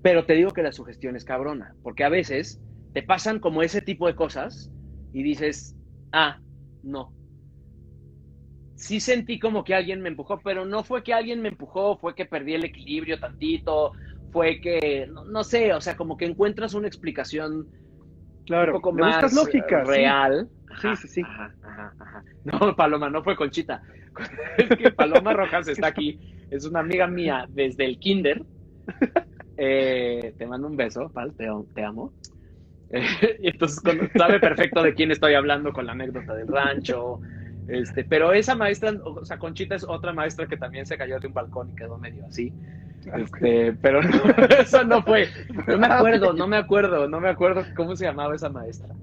Pero te digo que la sugestión es cabrona, porque a veces te pasan como ese tipo de cosas y dices, ah, no. Sí sentí como que alguien me empujó, pero no fue que alguien me empujó, fue que perdí el equilibrio tantito, fue que, no, no sé, o sea, como que encuentras una explicación Claro, un poco más lógica. real. Sí, Ajá, sí, sí. Ajá, ajá, ajá. No, Paloma, no fue Conchita. Es que Paloma Rojas está aquí. Es una amiga mía desde el kinder. Eh, te mando un beso, Pal, te, te amo. Eh, y entonces sabe perfecto de quién estoy hablando con la anécdota del rancho. Este, pero esa maestra, o sea, Conchita es otra maestra que también se cayó de un balcón y quedó medio así. Ah. Este, pero no, eso no fue. No me acuerdo, no me acuerdo, no me acuerdo cómo se llamaba esa maestra.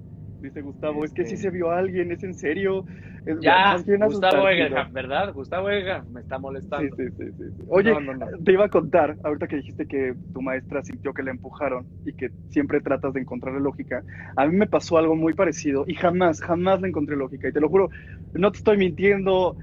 Dice Gustavo, es que sí Este- se vio a alguien, es en serio. Es- Ya, Gustavo Egerham, ¿verdad? Gustavo Egerham me está molestando. sí, sí, sí, sí. Oye, No, no, no. te iba a contar, ahorita que dijiste que tu maestra sintió que la empujaron y que siempre tratas de encontrarle lógica. A mí me pasó algo muy parecido y jamás, jamás le encontré lógica. Y te lo juro, no te estoy mintiendo.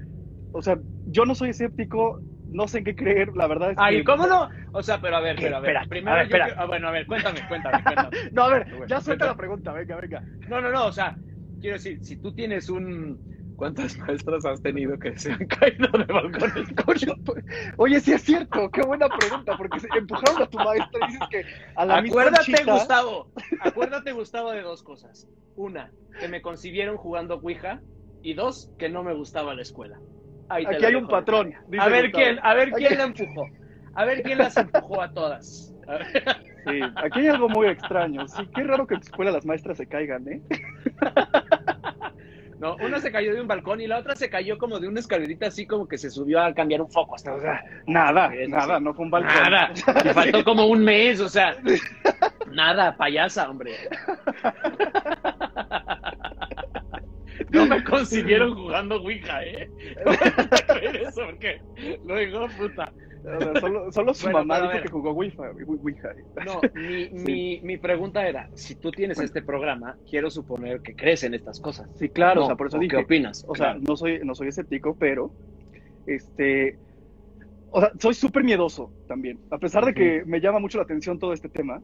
O sea, yo no soy escéptico, no sé en qué creer, la verdad es que... Ay, ¿cómo no? O sea, pero a ver, pero a ver. Espera, primero a ver, yo espera. quiero- ah, bueno, a ver, cuéntame, cuéntame, cuéntame. No, a ver, Bueno, ya suelta la pregunta, venga, venga. No, no, no, o sea, quiero decir, si tú tienes un... ¿Cuántas maestras has tenido que se han caído de balcones? Pues, Oye, sí es cierto, qué buena pregunta, porque se empujaron a tu maestra y dices que a la misma Acuérdate, chica- Gustavo, acuérdate, Gustavo, de dos cosas. Una, que me concibieron jugando Ouija, y dos, que no me gustaba la escuela. Aquí hay un patrón. dice A ver Gustavo. quién, a ver quién Aquí- la empujó. A ver quién las empujó a todas. A ver. Sí, aquí hay algo muy extraño. Sí, qué raro que en tu escuela las maestras se caigan, ¿eh? No, una se cayó de un balcón y la otra se cayó como de una escalerita así como que se subió a cambiar un foco hasta O sea, nada, Eso nada, no fue un balcón. Nada, le faltó como un mes, o sea, nada, payasa, hombre. No me consiguieron jugando Ouija, ¿eh? No voy a creer eso porque luego, puta. Solo, solo su Bueno, mamá dijo que jugó Ouija. Ouija. No, mi, mi, mi pregunta era, si tú tienes este programa, quiero suponer que crees en estas cosas. Sí, claro, No, o sea, por eso ¿o dije. ¿Qué opinas? O sea, no soy, no soy escéptico, pero este. O sea, soy súper miedoso también. A pesar de que me llama mucho la atención todo este tema.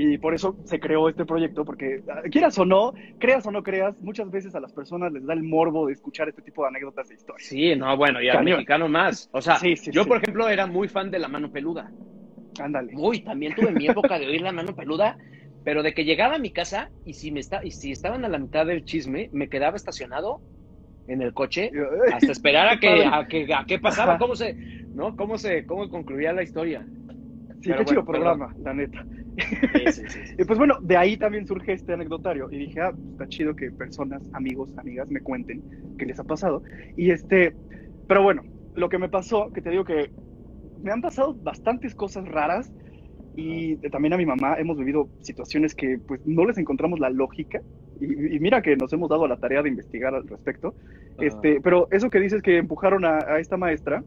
Y por eso se creó este proyecto, porque ah, quieras o no, creas o no creas, muchas veces a las personas les da el morbo de escuchar este tipo de anécdotas de historia. Sí, no, bueno, y al Cañón. mexicano más. O sea, Sí, sí, yo, sí. por ejemplo, era muy fan de la mano peluda. Ándale. Uy, también tuve mi época de oír la mano peluda, pero de que llegaba a mi casa y si, me está, y si estaban a la mitad del chisme, me quedaba estacionado en el coche hasta esperar a que, a que, a qué pasaba, cómo se, ¿no? Cómo se, cómo concluía la historia. Sí, Pero qué chido programa, la neta. Sí, sí, sí, sí. Y pues bueno, de ahí también surge este anecdotario. Y dije, ah, está chido que personas, amigos, amigas me cuenten qué les ha pasado. Y este, pero bueno, lo que me pasó, que te digo que me han pasado bastantes cosas raras y también a mi mamá hemos vivido situaciones que pues no les encontramos la lógica y, y mira que nos hemos dado la tarea de investigar al respecto. Este, pero eso que dices que empujaron a, a esta maestra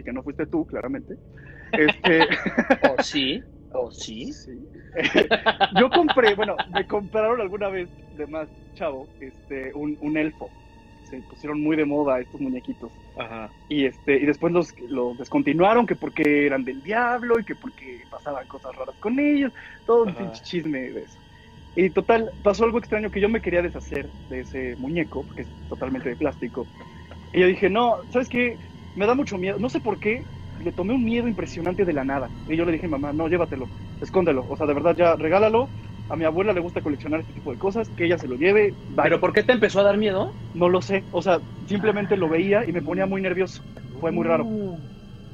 y que no fuiste tú, claramente. Este, ¿O sí? ¿O sí? sí. Yo compré, bueno, me compraron alguna vez de más chavo, este, un, un elfo. Se pusieron muy de moda estos muñequitos. Ajá. Y este, y después los, los descontinuaron, que porque eran del diablo y que porque pasaban cosas raras con ellos, todo un Ajá. chisme de eso. Y total, pasó algo extraño que yo me quería deshacer de ese muñeco, porque es totalmente de plástico. Y yo dije, no, ¿sabes qué? Me da mucho miedo. No sé por qué, le tomé un miedo impresionante de la nada. Y yo le dije, mamá, no, llévatelo, escóndelo. O sea, de verdad, ya regálalo. A mi abuela le gusta coleccionar este tipo de cosas, que ella se lo lleve. bye. ¿Pero por qué te empezó a dar miedo? No lo sé, o sea, simplemente lo veía y me ponía muy nervioso. Fue muy raro.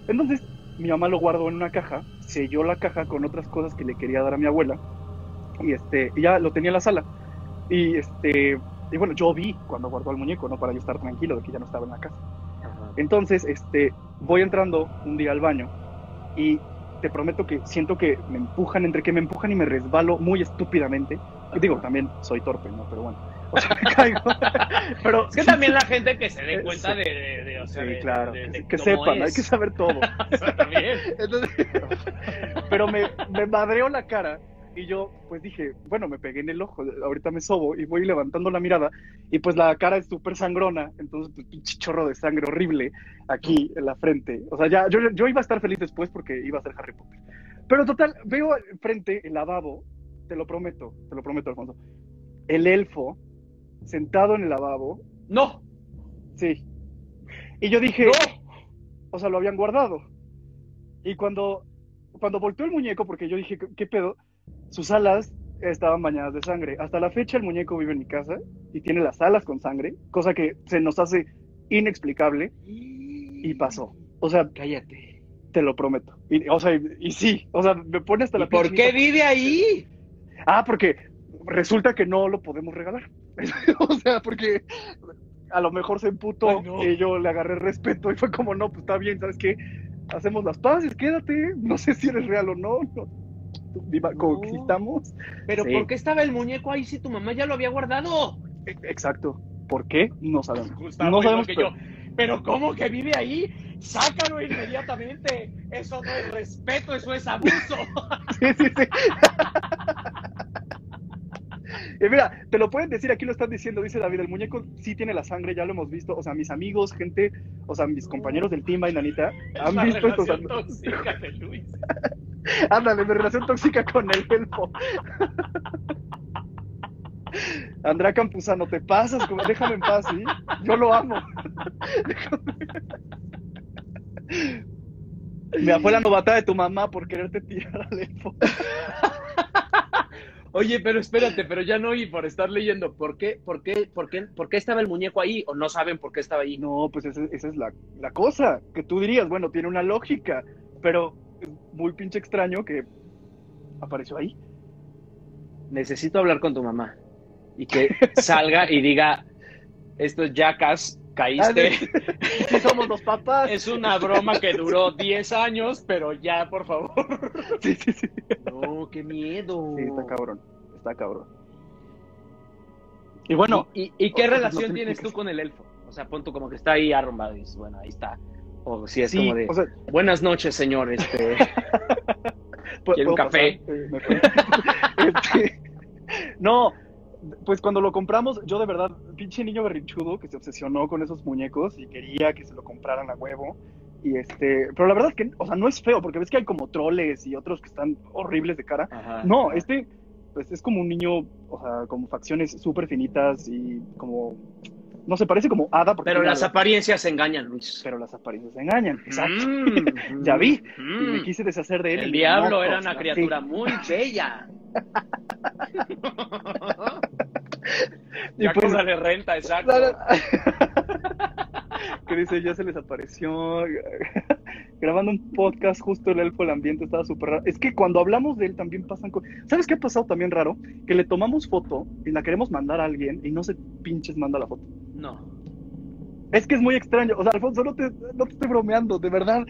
Entonces, mi mamá lo guardó en una caja, selló la caja con otras cosas que le quería dar a mi abuela y este, y ya lo tenía en la sala. Y este, y bueno, yo vi cuando guardó el muñeco, ¿no? Para yo estar tranquilo de que ya no estaba en la casa. Entonces, este, voy entrando un día al baño y te prometo que siento que me empujan, entre que me empujan y me resbalo muy estúpidamente. Digo, también soy torpe, ¿no? Pero bueno, o sea, me caigo. Pero Es que también la gente que se dé cuenta de, de, de, o sea, Sí, de- claro, que sepan, hay es. que saber todo. O sea, también. Entonces, pero me, me madreó la cara y yo pues dije, bueno, me pegué en el ojo, ahorita me sobo y voy levantando la mirada y pues la cara es súper sangrona, entonces pues pinche chorro de sangre horrible aquí en la frente. O sea, ya yo, yo iba a estar feliz después porque iba a ser Harry Potter. Pero total, veo frente el lavabo, te lo prometo, te lo prometo, Alfonso, el elfo sentado en el lavabo, No, sí. Y yo dije, no. o sea, lo habían guardado. Y cuando, cuando volteó el muñeco, porque yo dije, ¿qué, qué pedo? Sus alas estaban bañadas de sangre. Hasta la fecha el muñeco vive en mi casa y tiene las alas con sangre, cosa que se nos hace inexplicable y pasó. O sea, Cállate. te lo prometo. Y, o sea, y, y sí, o sea, me pone hasta ¿Y la por qué vive ahí? Ah, porque resulta que no lo podemos regalar. o sea, porque a lo mejor se emputó Ay, no. y yo le agarré respeto y fue como, no, pues está bien, ¿sabes qué? Hacemos las paces, quédate. No sé si eres real o no. no. Viva- No. Coexistamos. ¿Pero Sí. por qué estaba el muñeco ahí si tu mamá ya lo había guardado? E- Exacto. ¿Por qué? No sabemos. Gustavo, no sabemos. que pero- yo. ¿Pero cómo que vive ahí? Sácalo inmediatamente. Eso no es respeto, eso es abuso. Sí, sí, sí. Y mira, te lo pueden decir, aquí lo están diciendo, dice David, el muñeco sí tiene la sangre, ya lo hemos visto, o sea, mis amigos, gente, o sea, mis compañeros del team, Nanita, han visto esto. tóxica de Luis. Ándale, mi relación tóxica con el elfo. Andrea Campuzano, te pasas, como- déjame en paz, ¿sí? Yo lo amo. Déjame. Me fue la novatada de tu mamá por quererte tirar al elfo. Oye, pero espérate, pero ya no oí por estar leyendo. ¿Por qué, por qué, por qué, por qué estaba el muñeco ahí? ¿O no saben por qué estaba ahí? No, pues esa, esa es la, la cosa, que tú dirías, bueno, tiene una lógica, pero muy pinche extraño que apareció ahí. Necesito hablar con tu mamá. Y que salga y diga, esto es Jackass, caíste. Sí somos los papás. Es una broma que duró 10 años, pero ya, por favor. Sí, sí, sí. No, qué miedo. Sí, está cabrón, está cabrón. Y bueno, ¿Y, y- y qué no relación tienes tú con el elfo? O sea, pon tú como que está ahí arrumbado y dices, bueno, ahí está. O si es sí, como de, o sea, buenas noches, señor, este... pu- ¿Quiere un ¿puedo café? Este, no, pues cuando lo compramos, yo de verdad, pinche niño berrinchudo que se obsesionó con esos muñecos y quería que se lo compraran a huevo. Y este, pero la verdad es que, o sea, no es feo, porque ves que hay como troles y otros que están horribles de cara. Ajá, No, ajá. este, pues es como un niño, o sea, como facciones súper finitas y como, no sé, parece como hada. Porque Pero las alas, apariencias engañan, Luis. pero las apariencias engañan, exacto. Mm, Ya vi, mm. Y me quise deshacer de él. El diablo no, era una criatura sí. muy bella. Y pues- cosa de renta, exacto. Dice, ya se les apareció. Grabando un podcast, justo el elfo, el ambiente estaba súper raro. Es que cuando hablamos de él también pasan cosas. ¿Sabes qué ha pasado también raro? Que le tomamos foto y la queremos mandar a alguien y no se pinches manda la foto. No. Es que es muy extraño. O sea, Alfonso, no te, no te estoy bromeando, de verdad.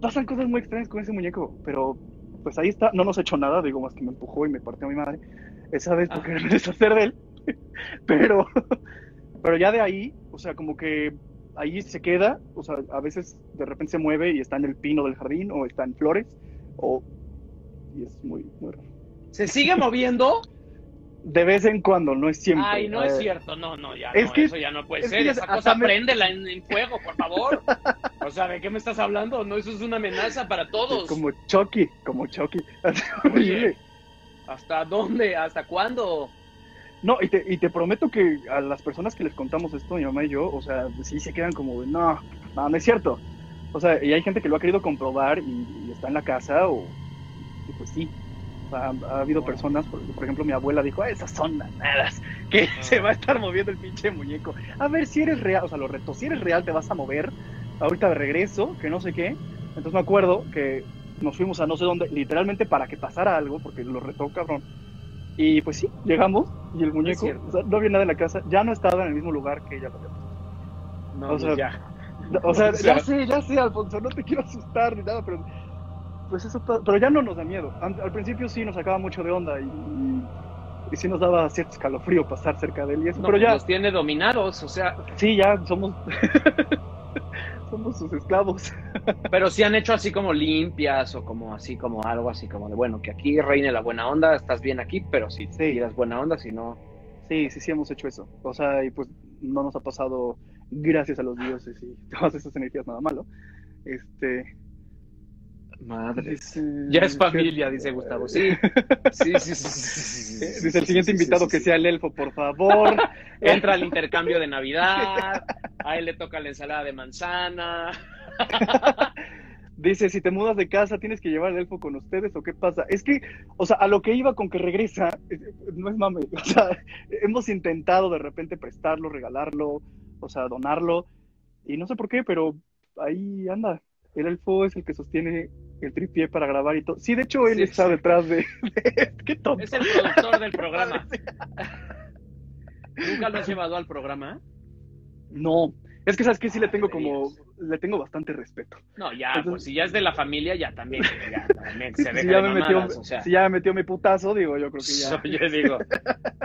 pasan cosas muy extrañas con ese muñeco, pero pues ahí está, no nos hecho nada, digo, más que me empujó y me partió a mi madre, esa vez porque me deshacer de él, pero, pero ya de ahí, o sea, como que ahí se queda, o sea, a veces de repente se mueve y está en el pino del jardín o está en flores, o... y es muy, muy raro. ¿Se sigue moviendo? De vez en cuando, no es siempre. Ay, no Eh, es cierto, no, no, ya, es no, que- eso ya no puede es ser. Esa cosa me- préndela en, en fuego, por favor. O sea, ¿de qué me estás hablando? No, eso es una amenaza para todos. Como Chucky, como Chucky. Oye. ¿Hasta dónde? ¿Hasta cuándo? No, y te, y te prometo que a las personas que les contamos esto, mi mamá y yo, o sea, sí se quedan como, no, no, no es cierto. O sea, y hay gente que lo ha querido comprobar y, y está en la casa, o, y pues sí. O sea, ha, ha habido personas, por, por ejemplo, mi abuela dijo, "Ah, esas son manadas, que se va a estar moviendo el pinche muñeco. A ver si eres real, o sea, lo reto, si eres real te vas a mover, ahorita de regreso, que no sé qué. Entonces me acuerdo que nos fuimos a no sé dónde, literalmente para que pasara algo, porque lo retó cabrón. Y pues sí, llegamos y el muñeco, o sea, no había nada en la casa, ya no estaba en el mismo lugar que ella. No, O sea, ya. O sea, ya sé, ya sé, Alfonso, no te quiero asustar ni nada, pero pues eso, pero ya no nos da miedo. Al, principio sí nos sacaba mucho de onda y, y, y sí nos daba cierto escalofrío pasar cerca de él y eso, No, pero pues ya, Los tiene dominados, o sea, sí, ya somos, somos sus esclavos. pero sí han hecho así como limpias o como así como algo así como de, bueno, que aquí reine la buena onda, estás bien aquí, pero si Sí. tiras buena onda, si no... Sí, sí, sí hemos hecho eso. O sea, y pues no nos ha pasado, gracias a los dioses y todas esas energías, nada malo. Este. Madre. dice- Ya es familia, dice Gustavo. Sí, sí, sí, sí. Eh, Dice el siguiente invitado que sea el elfo, por favor. Entra al intercambio de Navidad, a él le toca la ensalada de manzana. Dice, si te mudas de casa, ¿tienes que llevar el elfo con ustedes o qué pasa? Es que, o sea, a lo que iba con que regresa, eh, no es mame, o sea, hemos intentado de repente prestarlo, regalarlo, o sea, donarlo, y no sé por qué, pero ahí anda. El elfo es el que sostiene el tripié para grabar y todo. Sí, de hecho, él Sí, está sí. detrás de... de- qué tonto. Es el productor del programa. ¿Nunca lo has llevado al programa? No, es que sabes que sí le tengo Madre como, le tengo bastante respeto. No, ya, Entonces- pues si ya es de la familia, ya también, ya también se si, ya me metió, mamadas, o sea. si ya me metió mi putazo, digo, yo creo que ya. Yo digo,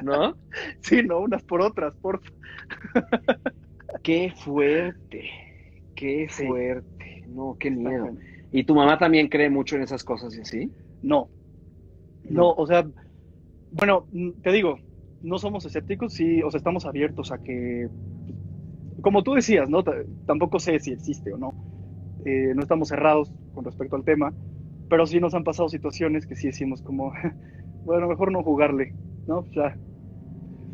¿no? Sí, no, unas por otras, por Qué fuerte, qué Sí. fuerte. No, qué miedo. ¿Y tu mamá también cree mucho en esas cosas y así? No. No, o sea, bueno, te digo, no somos escépticos, sí, o sea, estamos abiertos a que, como tú decías, ¿no? T- tampoco sé si existe o no. Eh, no estamos cerrados con respecto al tema, pero sí nos han pasado situaciones que sí decimos como, bueno, mejor no jugarle, ¿no? O sea,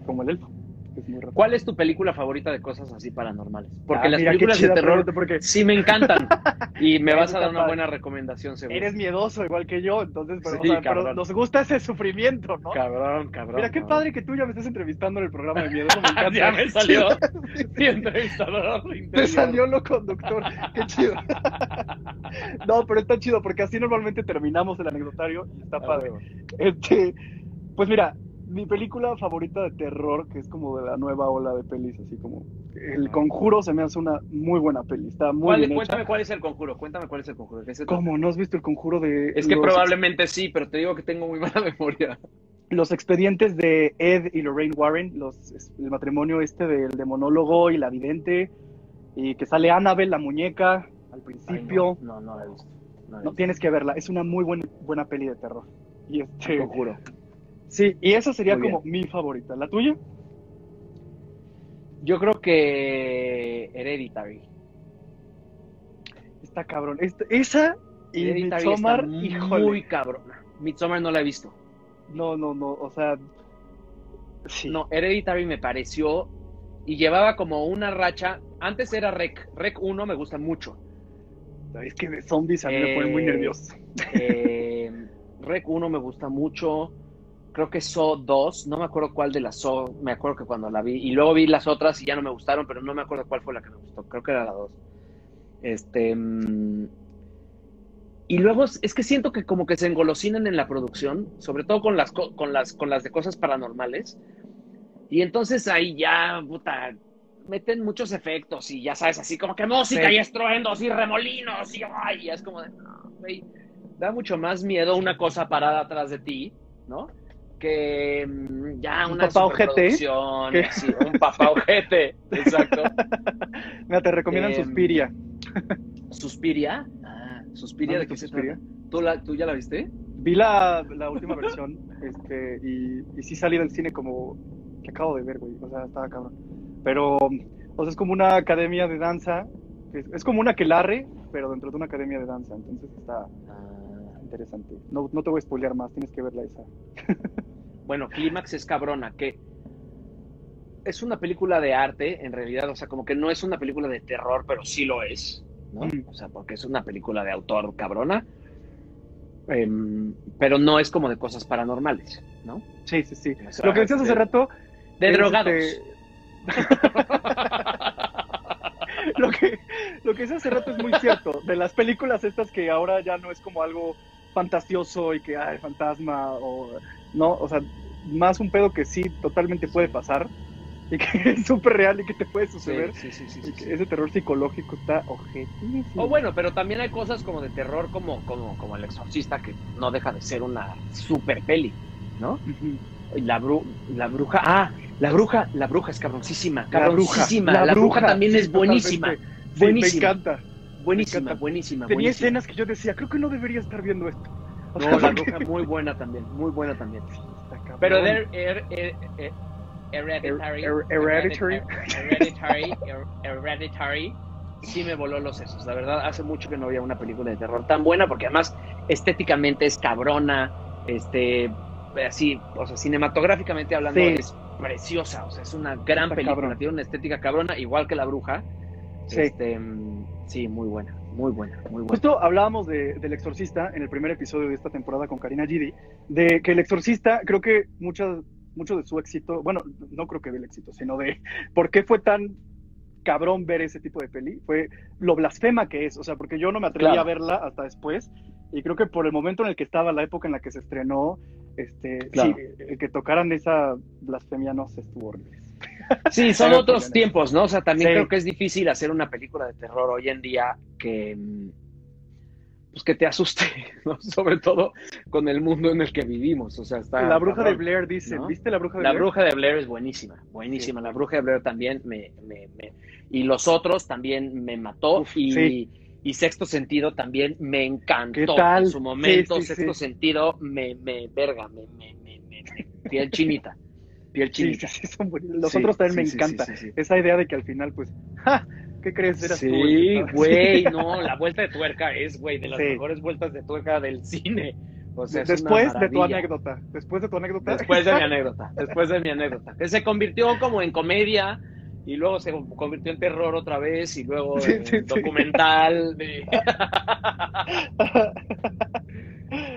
como el elfo. Es muy. ¿Cuál es tu película favorita de cosas así paranormales? Porque Ah, las mira, películas de terror porque sí me encantan y me vas a dar una buena recomendación seguro. eres miedoso igual que yo, entonces, pero, Sí, o sea, pero nos gusta ese sufrimiento, ¿no? Cabrón, cabrón. Mira, qué cabrón. padre que tú ya me estés entrevistando en el programa de miedo. eso me encanta. ya me salió. Mi entrevistador Te salió lo conductor. Qué chido. No, pero está chido porque así normalmente terminamos el anecdotario y está padre. Este, pues mira, mi película favorita de terror, que es como de la nueva ola de pelis, así como El Conjuro, se me hace una muy buena peli. Está muy ¿Cuál- bien cuéntame hecha. cuál es el conjuro. Cuéntame cuál es el conjuro. ¿Cómo? ¿No has visto El Conjuro de Es que los, probablemente sí, pero te digo que tengo muy mala memoria. los expedientes de Ed y Lorraine Warren, los, el matrimonio este del demonólogo y la vidente, y que sale Annabelle, la muñeca, al principio. Ay, no, no, no la he visto. No la he No, tienes que verla, es una muy buena, buena peli de terror. Y este, El conjuro. Sí, y esa sería Muy como mi favorita. ¿La tuya? Yo creo que Hereditary. Está cabrón. Esta- esa y Hereditary Midsommar, está híjole. muy cabrona. Midsommar no la he visto. No, no, no, o sea, sí. No, Hereditary me pareció y llevaba como una racha. Antes era Rec. Rec 1 me gusta mucho. Es que de zombies a mí me pone muy Eh, nervioso. Eh, Rec 1 me gusta mucho. Creo que So 2, no me acuerdo cuál de las So, me acuerdo que cuando la vi, y luego vi las otras y ya no me gustaron, pero no me acuerdo cuál fue la que me gustó, creo que era la 2. Este, mm, y luego es que siento que como que se engolosinan en la producción, sobre todo con las, co- con las, con las de cosas paranormales, y entonces ahí ya, puta, meten muchos efectos y ya sabes, así como que música Sí. y estruendos y remolinos y ay, y es como de, no, güey, da mucho más miedo una cosa parada atrás de ti, ¿no? Que mm, ya Un una papá ojete, que- así, un papá ojete, exacto. Mira, te recomiendan Em, Suspiria. Suspiria, ah, Suspiria, ¿No ¿de qué visto se Suspiria? trata? ¿Tú, la, ¿Tú ya la viste? Vi la, la última versión este, y, y sí salí del cine como que acabo de ver, güey. O sea, estaba cabrón. Pero, o sea, es como una academia de danza. que Es, es como una aquelarre, pero dentro de una academia de danza. Entonces está Ah, interesante. No, no te voy a spoilear más, tienes que verla esa. Bueno, Clímax es cabrona, que es una película de arte, en realidad, o sea, como que no es una película de terror, pero sí lo es, ¿no? Mm. O sea, porque es una película de autor cabrona, em, pero no es como de cosas paranormales, ¿no? Sí, sí, sí. O sea, Lo que decías hace de- rato. De es, drogados. este, lo que, lo que decías hace rato es muy cierto. De las películas estas que ahora ya no es como algo fantasioso y que hay fantasma o no, o sea, más un pedo que sí totalmente puede pasar y que es súper real y que te puede suceder. sí, sí, sí, y sí, que sí. ese terror psicológico está objetísimo. O bueno, pero también hay cosas como de terror, como, como, como El Exorcista, que no deja de ser una super peli, ¿no? La, bru- la bruja, ah, la bruja, la bruja es cabroncísima, La bruja, cabroncísima, la, bruja, también sí, es buenísima, buenísima. me encanta. buenísima, buenísima, Tenía buenísima. escenas que yo decía, creo que no debería estar viendo esto. No, la bruja muy buena también, muy buena también. Pero de her- her- her- Hereditary, Her- her- Hereditary. Hereditary, Her- Hereditary, sí me voló los sesos. La verdad, hace mucho que no había una película de terror tan buena, porque además estéticamente es cabrona, este, así, o sea, cinematográficamente hablando, Sí. es preciosa. O sea, es una gran Está película, cabrón. tiene una estética cabrona, igual que La Bruja. Sí. Este, mm, sí, muy buena, muy buena, muy buena. Justo hablábamos de, del Exorcista en el primer episodio de esta temporada con Karina Gidi, de que el Exorcista, creo que mucho, mucho de su éxito, bueno, no creo que del éxito, sino de por qué fue tan cabrón ver ese tipo de peli, fue lo blasfema que es, o sea, porque yo no me atreví Claro. a verla hasta después, y creo que por el momento en el que estaba, la época en la que se estrenó, este, Claro. sí, el que tocaran esa blasfemia, no sé, estuvo horrible. Sí, son otros tiempos, ¿no? O sea, también Sí. creo que es difícil hacer una película de terror hoy en día que, mm, pues que te asuste, ¿no? Sobre todo con el mundo en el que vivimos. O sea, está. la bruja de. Blair dice, ¿no? ¿viste la bruja de La Blair? bruja de Blair es buenísima, buenísima. La bruja de Blair también me, me- me- y los otros también me mató Uf, y, sí. y Sexto Sentido también me encantó. ¿Qué tal? En su momento, Sí, Sexto. Sentido me, me verga, me, me, me, me- piel chinita, piel chinita. sí, son. Los Sí, otros también sí, me encanta. Esa idea de que al final, pues, ¡ja! ¿qué crees? Eras Sí, güey, no, la vuelta de tuerca es, güey, de las mejores vueltas de tuerca del cine. O sea, Después de tu anécdota. Después de tu anécdota. Después de mi anécdota, después de mi anécdota. Que se convirtió como en comedia y luego se convirtió en terror otra vez y luego Sí, en sí, sí. documental. De...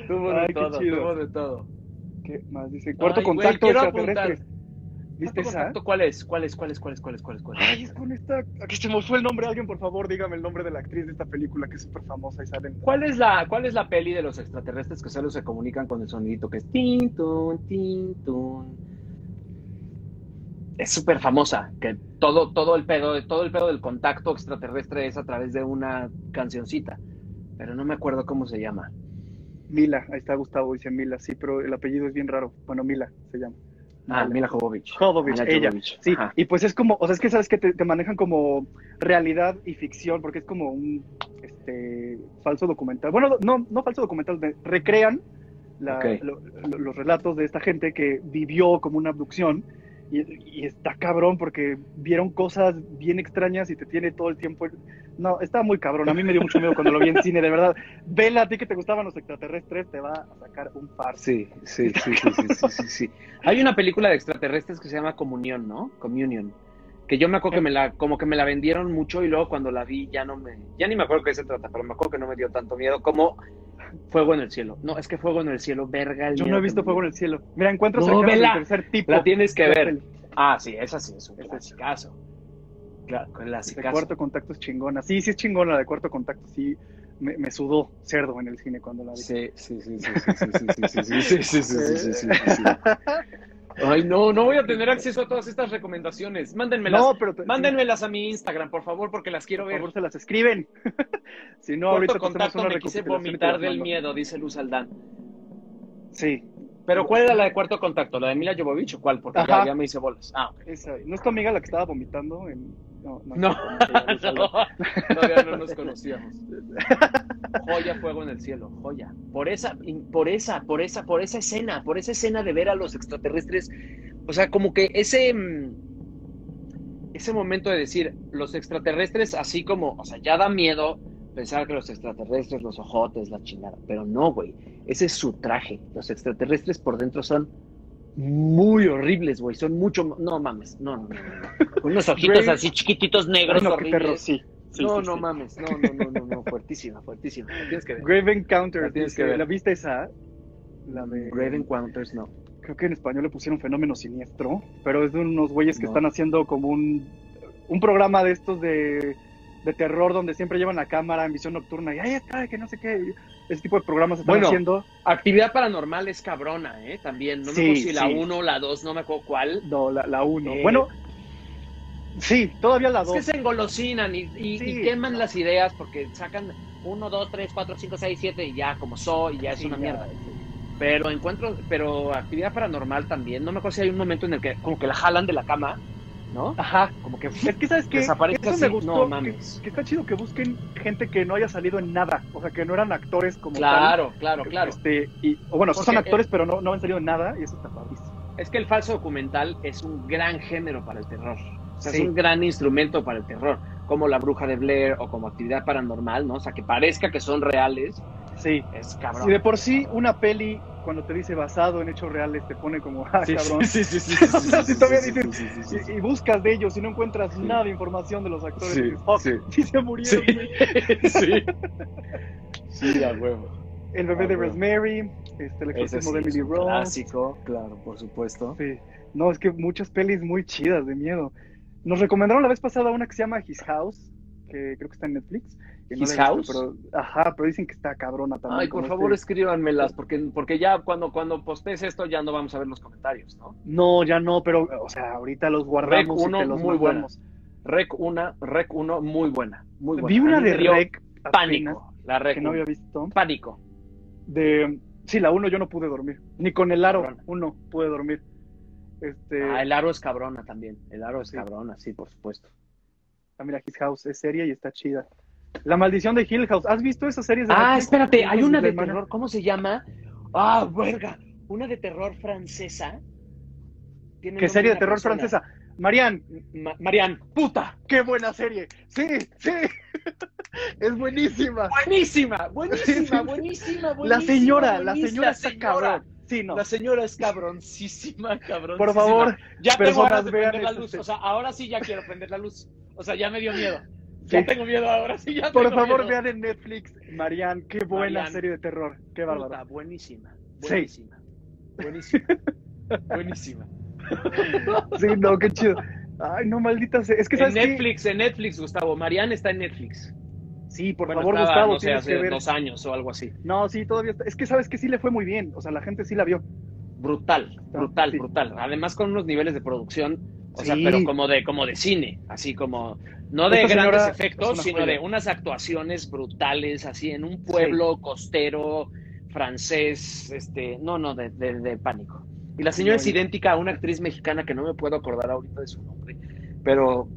tuvo de Ay, qué todo, chido. tuvo de todo. ¿Qué más? Dice, cuarto Ay, güey, contacto quiero extraterrestre. ¿Viste ¿Cuarto esa? ¿Cuál es? ¿Cuál es? ¿Cuál es? ¿Cuál es? ¿Cuál es? ¿Cuál es? ¿Cuál es? Ay, es con esta. Aquí se me fue el nombre. Alguien, por favor, dígame el nombre de la actriz de esta película que es súper famosa y salen. ¿Cuál es la, cuál es la peli de los extraterrestres que solo se comunican con el sonidito que es tin, tun, tin, tun? Es súper famosa, que todo, todo el pedo, todo el pedo del contacto extraterrestre es a través de una cancioncita, pero no me acuerdo cómo se llama. Mila, ahí está Gustavo, dice Mila, sí, pero el apellido es bien raro. Bueno, Mila se llama. Ah, Mila Jovovich. Jovovich, Mila ella. Jovovich, Sí, ajá. y pues es como, o sea, es que sabes que te, te manejan como realidad y ficción, porque es como un este, falso documental. Bueno, no, no falso documental, recrean la- Ok. lo- lo- los relatos de esta gente que vivió como una abducción. Y, y está cabrón porque vieron cosas bien extrañas y te tiene todo el tiempo. No, está muy cabrón. A mí me dio mucho miedo cuando lo vi en cine, de verdad. Vela a ti que te gustaban los extraterrestres, te va a sacar un par. Sí, sí, sí, sí, sí, sí, sí, sí. Hay una película de extraterrestres que se llama Comunión, ¿no? Communion. Que yo me acuerdo que me la, como que me la vendieron mucho y luego cuando la vi ya no me, ya ni me acuerdo qué se trata, pero me acuerdo que no me dio tanto miedo como Fuego en el cielo. No, es que Fuego en el cielo, verga. el Yo no he visto Fuego en el cielo. Mira, encuentro No, vela. tercer tipo. La tienes que de ver. Ah, sí, esa sí es un Esa Claro, De cuarto contacto es chingona. Sí, sí es chingona la de cuarto contacto, sí. Me, sudó cerdo en el cine cuando la vi. Sí, sí, sí, sí, sí, sí, sí, Ay, no, no voy a tener acceso a todas estas recomendaciones. Mándenmelas. No, pero mándenmelas a mi Instagram, por favor, porque las quiero ver. Por favor, se las escriben. si no, Cuarto ahorita contacto me quise vomitar del miedo, dice Luz Aldán. Sí. Pero ¿cuál era la de cuarto contacto? ¿La de Mila Jovovich o cuál? Porque ya, me hice bolas. Ah, okay. Esa, ¿No es tu amiga la que estaba vomitando en no, no. No, no, todavía no nos conocíamos. Joya, fuego en el cielo, joya. Por esa, por esa, por esa, por esa escena, por esa escena de ver a los extraterrestres, o sea, como que ese, mm, ese momento de decir, los extraterrestres, así como, o sea, ya da miedo pensar que los extraterrestres, los ojotes, la chingada, pero no, güey, ese es su traje. Los extraterrestres por dentro son muy horribles, güey, son mucho, no mames, no, no, no, no. Con unos ojitos así chiquititos negros qué horribles. perro, sí. Sí, no, sí, no sí. mames, no, no, no, no, no, fuertísima, fuertísima. La tienes que ver. Grave Encounters, La tienes que ver. ¿la viste esa? La de... Grave Encounters, no. Creo que en español le pusieron Fenómeno Siniestro, pero es de unos güeyes que No. están haciendo como un, un programa de estos de, de terror donde siempre llevan la cámara en visión nocturna y ahí está, que no sé qué. Ese tipo de programas están Bueno, haciendo. Actividad paranormal es cabrona, ¿eh? También. No me Sí, acuerdo si la sí. 1 o la 2, no me acuerdo cuál. No, la, la uno. Eh. Bueno, sí, todavía la Es que se engolosinan y, y- Sí. y queman las ideas porque sacan 1, 2, 3, 4, 5, 6, 7 y ya como soy y ya es Sí, una ya, mierda. sí. Pero encuentro, pero actividad paranormal también. No me acuerdo si hay un momento en el que como que la jalan de la cama, ¿no? Ajá. Como que Es que, ¿sabes? Desaparece Eso me gustó, no que- mames. Que, está chido que busquen gente que no haya salido en nada, o sea, que no eran actores como tal. Claro, claro, claro. Este, y, o bueno, sí son actores, pero no, no han salido en nada, y eso está padrísimo. Es que el falso documental es un gran género para el terror. O sea, Sí. es un gran instrumento para el terror, como La Bruja de Blair o como Actividad Paranormal, ¿no? O sea, que parezca que son reales, Sí. es cabrón. Y de por sí, una peli, cuando te dice basado en hechos reales, te pone como, ah, Sí, cabrón. sí, sí, sí. Y, buscas de ellos y no encuentras nada de información de los actores. Sí, "Fuck, sí. se murieron. Sí. güey". Sí. A huevo. El bebé de. Rosemary, este, el exorcismo de Emily Rose. clásico, claro, por supuesto. Sí. No, es que muchas pelis muy chidas de miedo. Nos recomendaron la vez pasada una que se llama His House, que creo que está en Netflix. Que no ¿His la House? visto, pero, ajá, pero dicen que está cabrona también. Ay, por como favor, este- escríbanmelas, porque, porque ya cuando, cuando postees esto ya no vamos a ver los comentarios, ¿no? No, ya no, pero, o sea, ahorita los guardamos Rec y uno, te los muy mandamos. Rec 1, Rec 1, muy buena, muy buena. Vi una de Rec apenas, Pánico, la Rec que no 1. había visto. Pánico. De, sí, la 1 yo no pude dormir. Ni con el aro Cabrón. 1 pude dormir. Este, Ah, el aro es cabrona también. El aro es Sí. cabrona, sí, por supuesto. ah, mira, His House es seria y está chida. La maldición de Hill House. ¿Has visto esas series de Ah, Netflix? espérate, hay una de terror, ¿cómo se llama? Ah, verga, una de terror francesa. Tiene ¿Qué serie de terror persona. francesa? Marian, Ma- Marianne, puta. qué buena serie. Sí, sí. es buenísima. Buenísima, buenísima, buenísima, buenísima. La señora, la señora está señora. cabrón. Sí, no. La señora es cabroncísima, cabrón. Por favor, ya tengo ganas de prender la luz. O sea, ahora sí ya quiero prender la luz. O sea, ya me dio miedo. Ya Sí. tengo miedo ahora sí, ya Por tengo favor, miedo. vean en Netflix, Marian, qué buena Marianne. serie de terror. Qué Puta, bárbaro. buenísima. Sí. Buenísima. Buenísima. buenísima. Sí, no, qué chido. Ay, no, maldita sea. Es que En sabes qué? Netflix, en Netflix, Gustavo. Marianne está en Netflix. Sí, por Bueno, favor, estaba, Gustavo, no sé, tienes hace que ver. dos años o algo así. No, sí, todavía está. Es que sabes que sí le fue muy bien. O sea, la gente sí la vio. Brutal, brutal, sí. brutal. Además con unos niveles de producción, o sea, pero como de, como de cine, así como, no de Esta grandes efectos, sino joya. de unas actuaciones brutales, así en un pueblo costero francés, este, no, no, de, de- de pánico. Y la señora No, es idéntica a una actriz mexicana que no me puedo acordar ahorita de su nombre, pero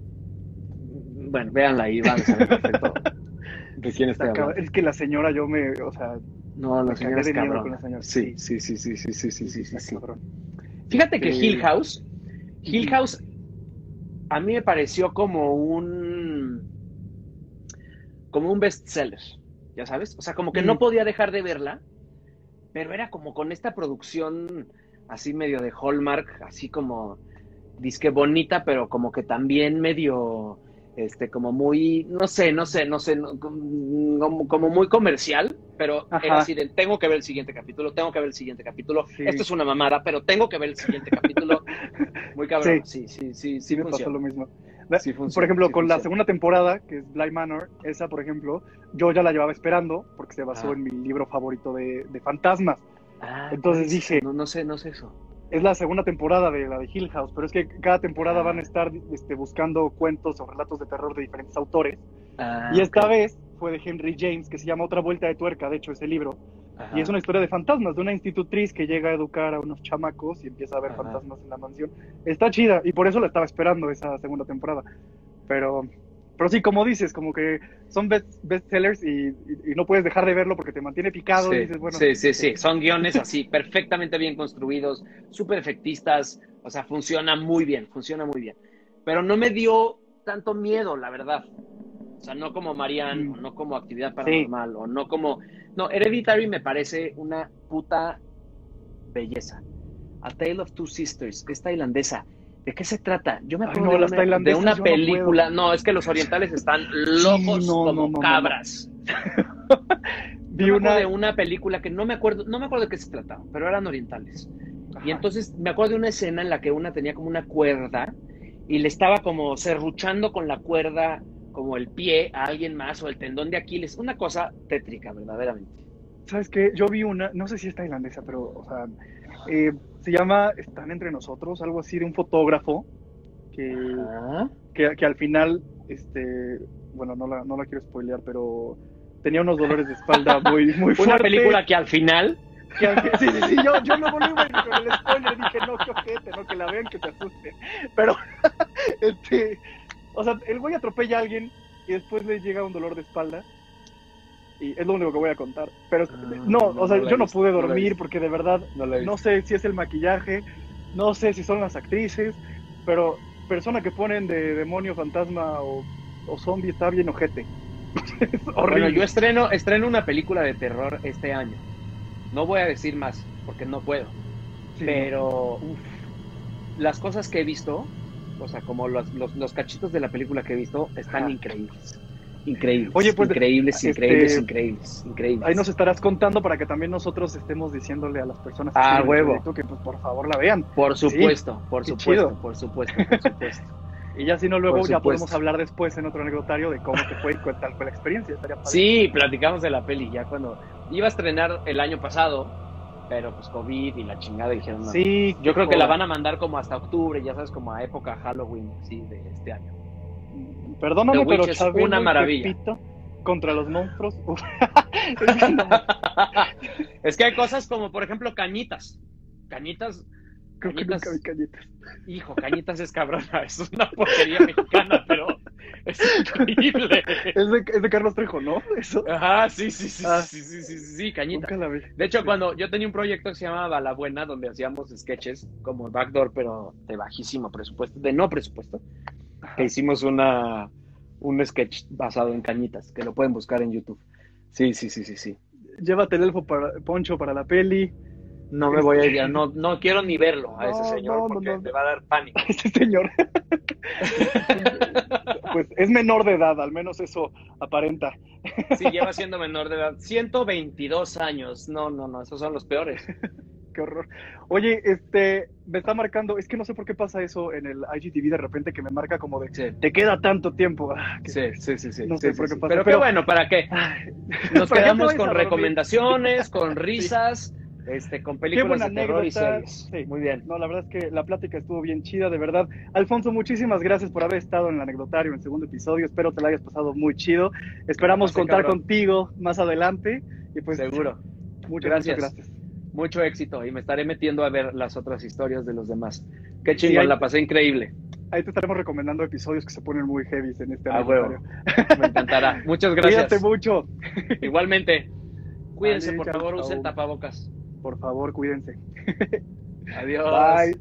bueno, véanla ahí, van a saber perfecto de quién Está cabrón. Es que la señora, yo me. O sea, No, la señora es señora. Sí, sí, sí, sí, sí, sí, sí, sí, sí, sí. cabrón. Fíjate que Sí. Hill House, Hill House a mí me pareció como un como un bestseller, ya sabes, o sea, como que Mm. no podía dejar de verla, pero era como con esta producción así medio de Hallmark, así como disque bonita, pero como que también medio este como muy no sé, no sé, no sé, no- como, como muy comercial, pero Ajá. era así de tengo que ver el siguiente capítulo, tengo que ver el siguiente capítulo. Sí. Esto es una mamada, pero tengo que ver el siguiente capítulo. Muy cabrón. Sí, sí, sí, sí, Sí, me pasó lo mismo. Sí funciona, por ejemplo, sí con la segunda temporada, que es Bly Manor, esa, por ejemplo, yo ya la llevaba esperando porque se basó Ah. en mi libro favorito de, de fantasmas. Ah, Entonces ¿cuál es dije-? No, no sé, no sé eso. Es la segunda temporada de la de Hill House, pero es que cada temporada van a estar este, buscando cuentos o relatos de terror de diferentes autores. Ah, y esta vez fue de Henry James, que se llama Otra Vuelta de Tuerca, de hecho, ese libro. Ajá. Y es una historia de fantasmas, de una institutriz que llega a educar a unos chamacos y empieza a ver Ajá. fantasmas en la mansión. Está chida, y por eso la estaba esperando esa segunda temporada. Pero, pero sí, como dices, como que son best, bestsellers y, y- y no puedes dejar de verlo porque te mantiene picado Sí, y dices, bueno, sí, sí, sí. Son guiones así, perfectamente bien construidos, súper efectistas. O sea, funciona muy bien, funciona muy bien. Pero no me dio tanto miedo, la verdad. O sea, no como Marianne, Mm. o no como Actividad Paranormal, o no como... No, Hereditary me parece una puta belleza. A Tale of Two Sisters, esta tailandesa. ¿De qué se trata? Yo me Ay, acuerdo no, de, una, de una no película. No, es que los orientales están locos no, como cabras. vi una... de una película que no me acuerdo, no me acuerdo de qué se trataba, pero eran orientales. Ajá. Y entonces me acuerdo de una escena en la que una tenía como una cuerda y le estaba como serruchando con la cuerda como el pie a alguien más o el tendón de Aquiles. Una cosa tétrica, verdaderamente. ¿Sabes qué? Yo vi una, no sé si es tailandesa, pero, o sea, eh, se llama Están entre nosotros, algo así de un fotógrafo que, que, que al final, este, bueno, no la, no la quiero spoilear, pero tenía unos dolores de espalda muy, muy fuertes. Una película que al final, que al fin- sí, sí, sí, yo, yo no volví güey, con el spoiler, dije, no, qué ojete, no, que la vean, que se asusten. Pero, este, o sea, el güey atropella a alguien y después le llega un dolor de espalda. Y es lo único que voy a contar. Pero, Ah, no, no, o sea, no yo no pude dormir porque de verdad no sé si es el maquillaje, no sé si son las actrices, pero persona que ponen de demonio, fantasma o, o zombie está bien ojete. es horrible. Bueno, yo estreno, estreno una película de terror este año. No voy a decir más, porque no puedo. Sí, pero uf, las cosas que he visto, o sea, como los, los, los cachitos de la película que he visto, están Ajá. increíbles. Increíbles. Oye, pues, increíbles, este, increíbles, increíbles, increíbles. Ahí nos estarás contando para que también nosotros estemos diciéndole a las personas que Ah, huevo. que pues por favor la vean. Por supuesto, por supuesto, por supuesto, por supuesto. Y ya si no, luego ya podemos hablar después en otro anecdotario de cómo te fue y cuál fue la experiencia. Sí, platicamos de la peli ya cuando iba a estrenar el año pasado, pero pues COVID y la chingada dijeron no. Sí, Yo creo que la van a mandar como hasta octubre, ya sabes, como a época Halloween, sí, de este año. Perdóname, The pero una maravilla. Pepito contra los monstruos. es que hay cosas como, por ejemplo, cañitas. Cañitas, Creo que Cañitas. nunca vi cañitas. hijo, cañitas es cabrona, es una porquería mexicana, pero es increíble. Es de, es de Carlos Trejo, ¿no? Eso. Ajá, sí, sí, sí, Ah. sí, sí, sí, sí, sí, cañitas. Nunca la vi. De hecho, Sí. cuando yo tenía un proyecto que se llamaba La Buena, donde hacíamos sketches como Backdoor, pero de bajísimo presupuesto, de no presupuesto. Que hicimos una, un sketch basado en cañitas, que lo pueden buscar en YouTube. Sí, sí, sí, sí, sí. Llévate el elfo para, poncho para la peli. No me voy a ir, no, no quiero ni verlo a ese señor no, porque no. me va a dar pánico. Este señor. pues es menor de edad, al menos eso aparenta. Sí, lleva siendo menor de edad. 122 años. No, no, no, esos son los peores. Qué horror. Oye, este, me está marcando, es que no sé por qué pasa eso en el IGTV de repente que me marca como de, Sí, te queda tanto tiempo. Ah, que- sí, sí, sí. sí, No sí, sé sí, por qué pasa, Pero, pero- qué bueno, ¿para qué? Nos ¿para qué te quedamos con recomendaciones, con risas, este, con películas de terror y series. Sí. Muy bien. No, la verdad es que la plática estuvo bien chida, de verdad. Alfonso, muchísimas gracias por haber estado en el anecdotario en el segundo episodio. Espero te la hayas pasado muy chido. Esperamos contar cabrón. contigo más adelante. Y pues, Seguro. Muchas Gracias. muchas gracias. Mucho éxito y me estaré metiendo a ver las otras historias de los demás. Qué chingón, la pasé increíble. Ahí te estaremos recomendando episodios que se ponen muy heavy en este A huevo. anecdotario. Me encantará. Muchas gracias. Cuídate mucho. Igualmente. Cuídense, por favor, chao. usen tapabocas. Por favor, cuídense. Adiós. Bye.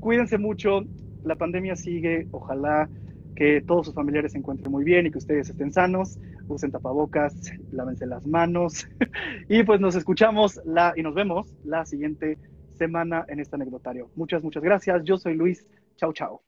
Cuídense mucho. La pandemia sigue. Ojalá que todos sus familiares se encuentren muy bien y que ustedes estén sanos. Usen tapabocas, lávense las manos. y pues nos escuchamos la, y nos vemos la siguiente semana en este anecdotario. Muchas, muchas gracias. Yo soy Luis. Chao, chao.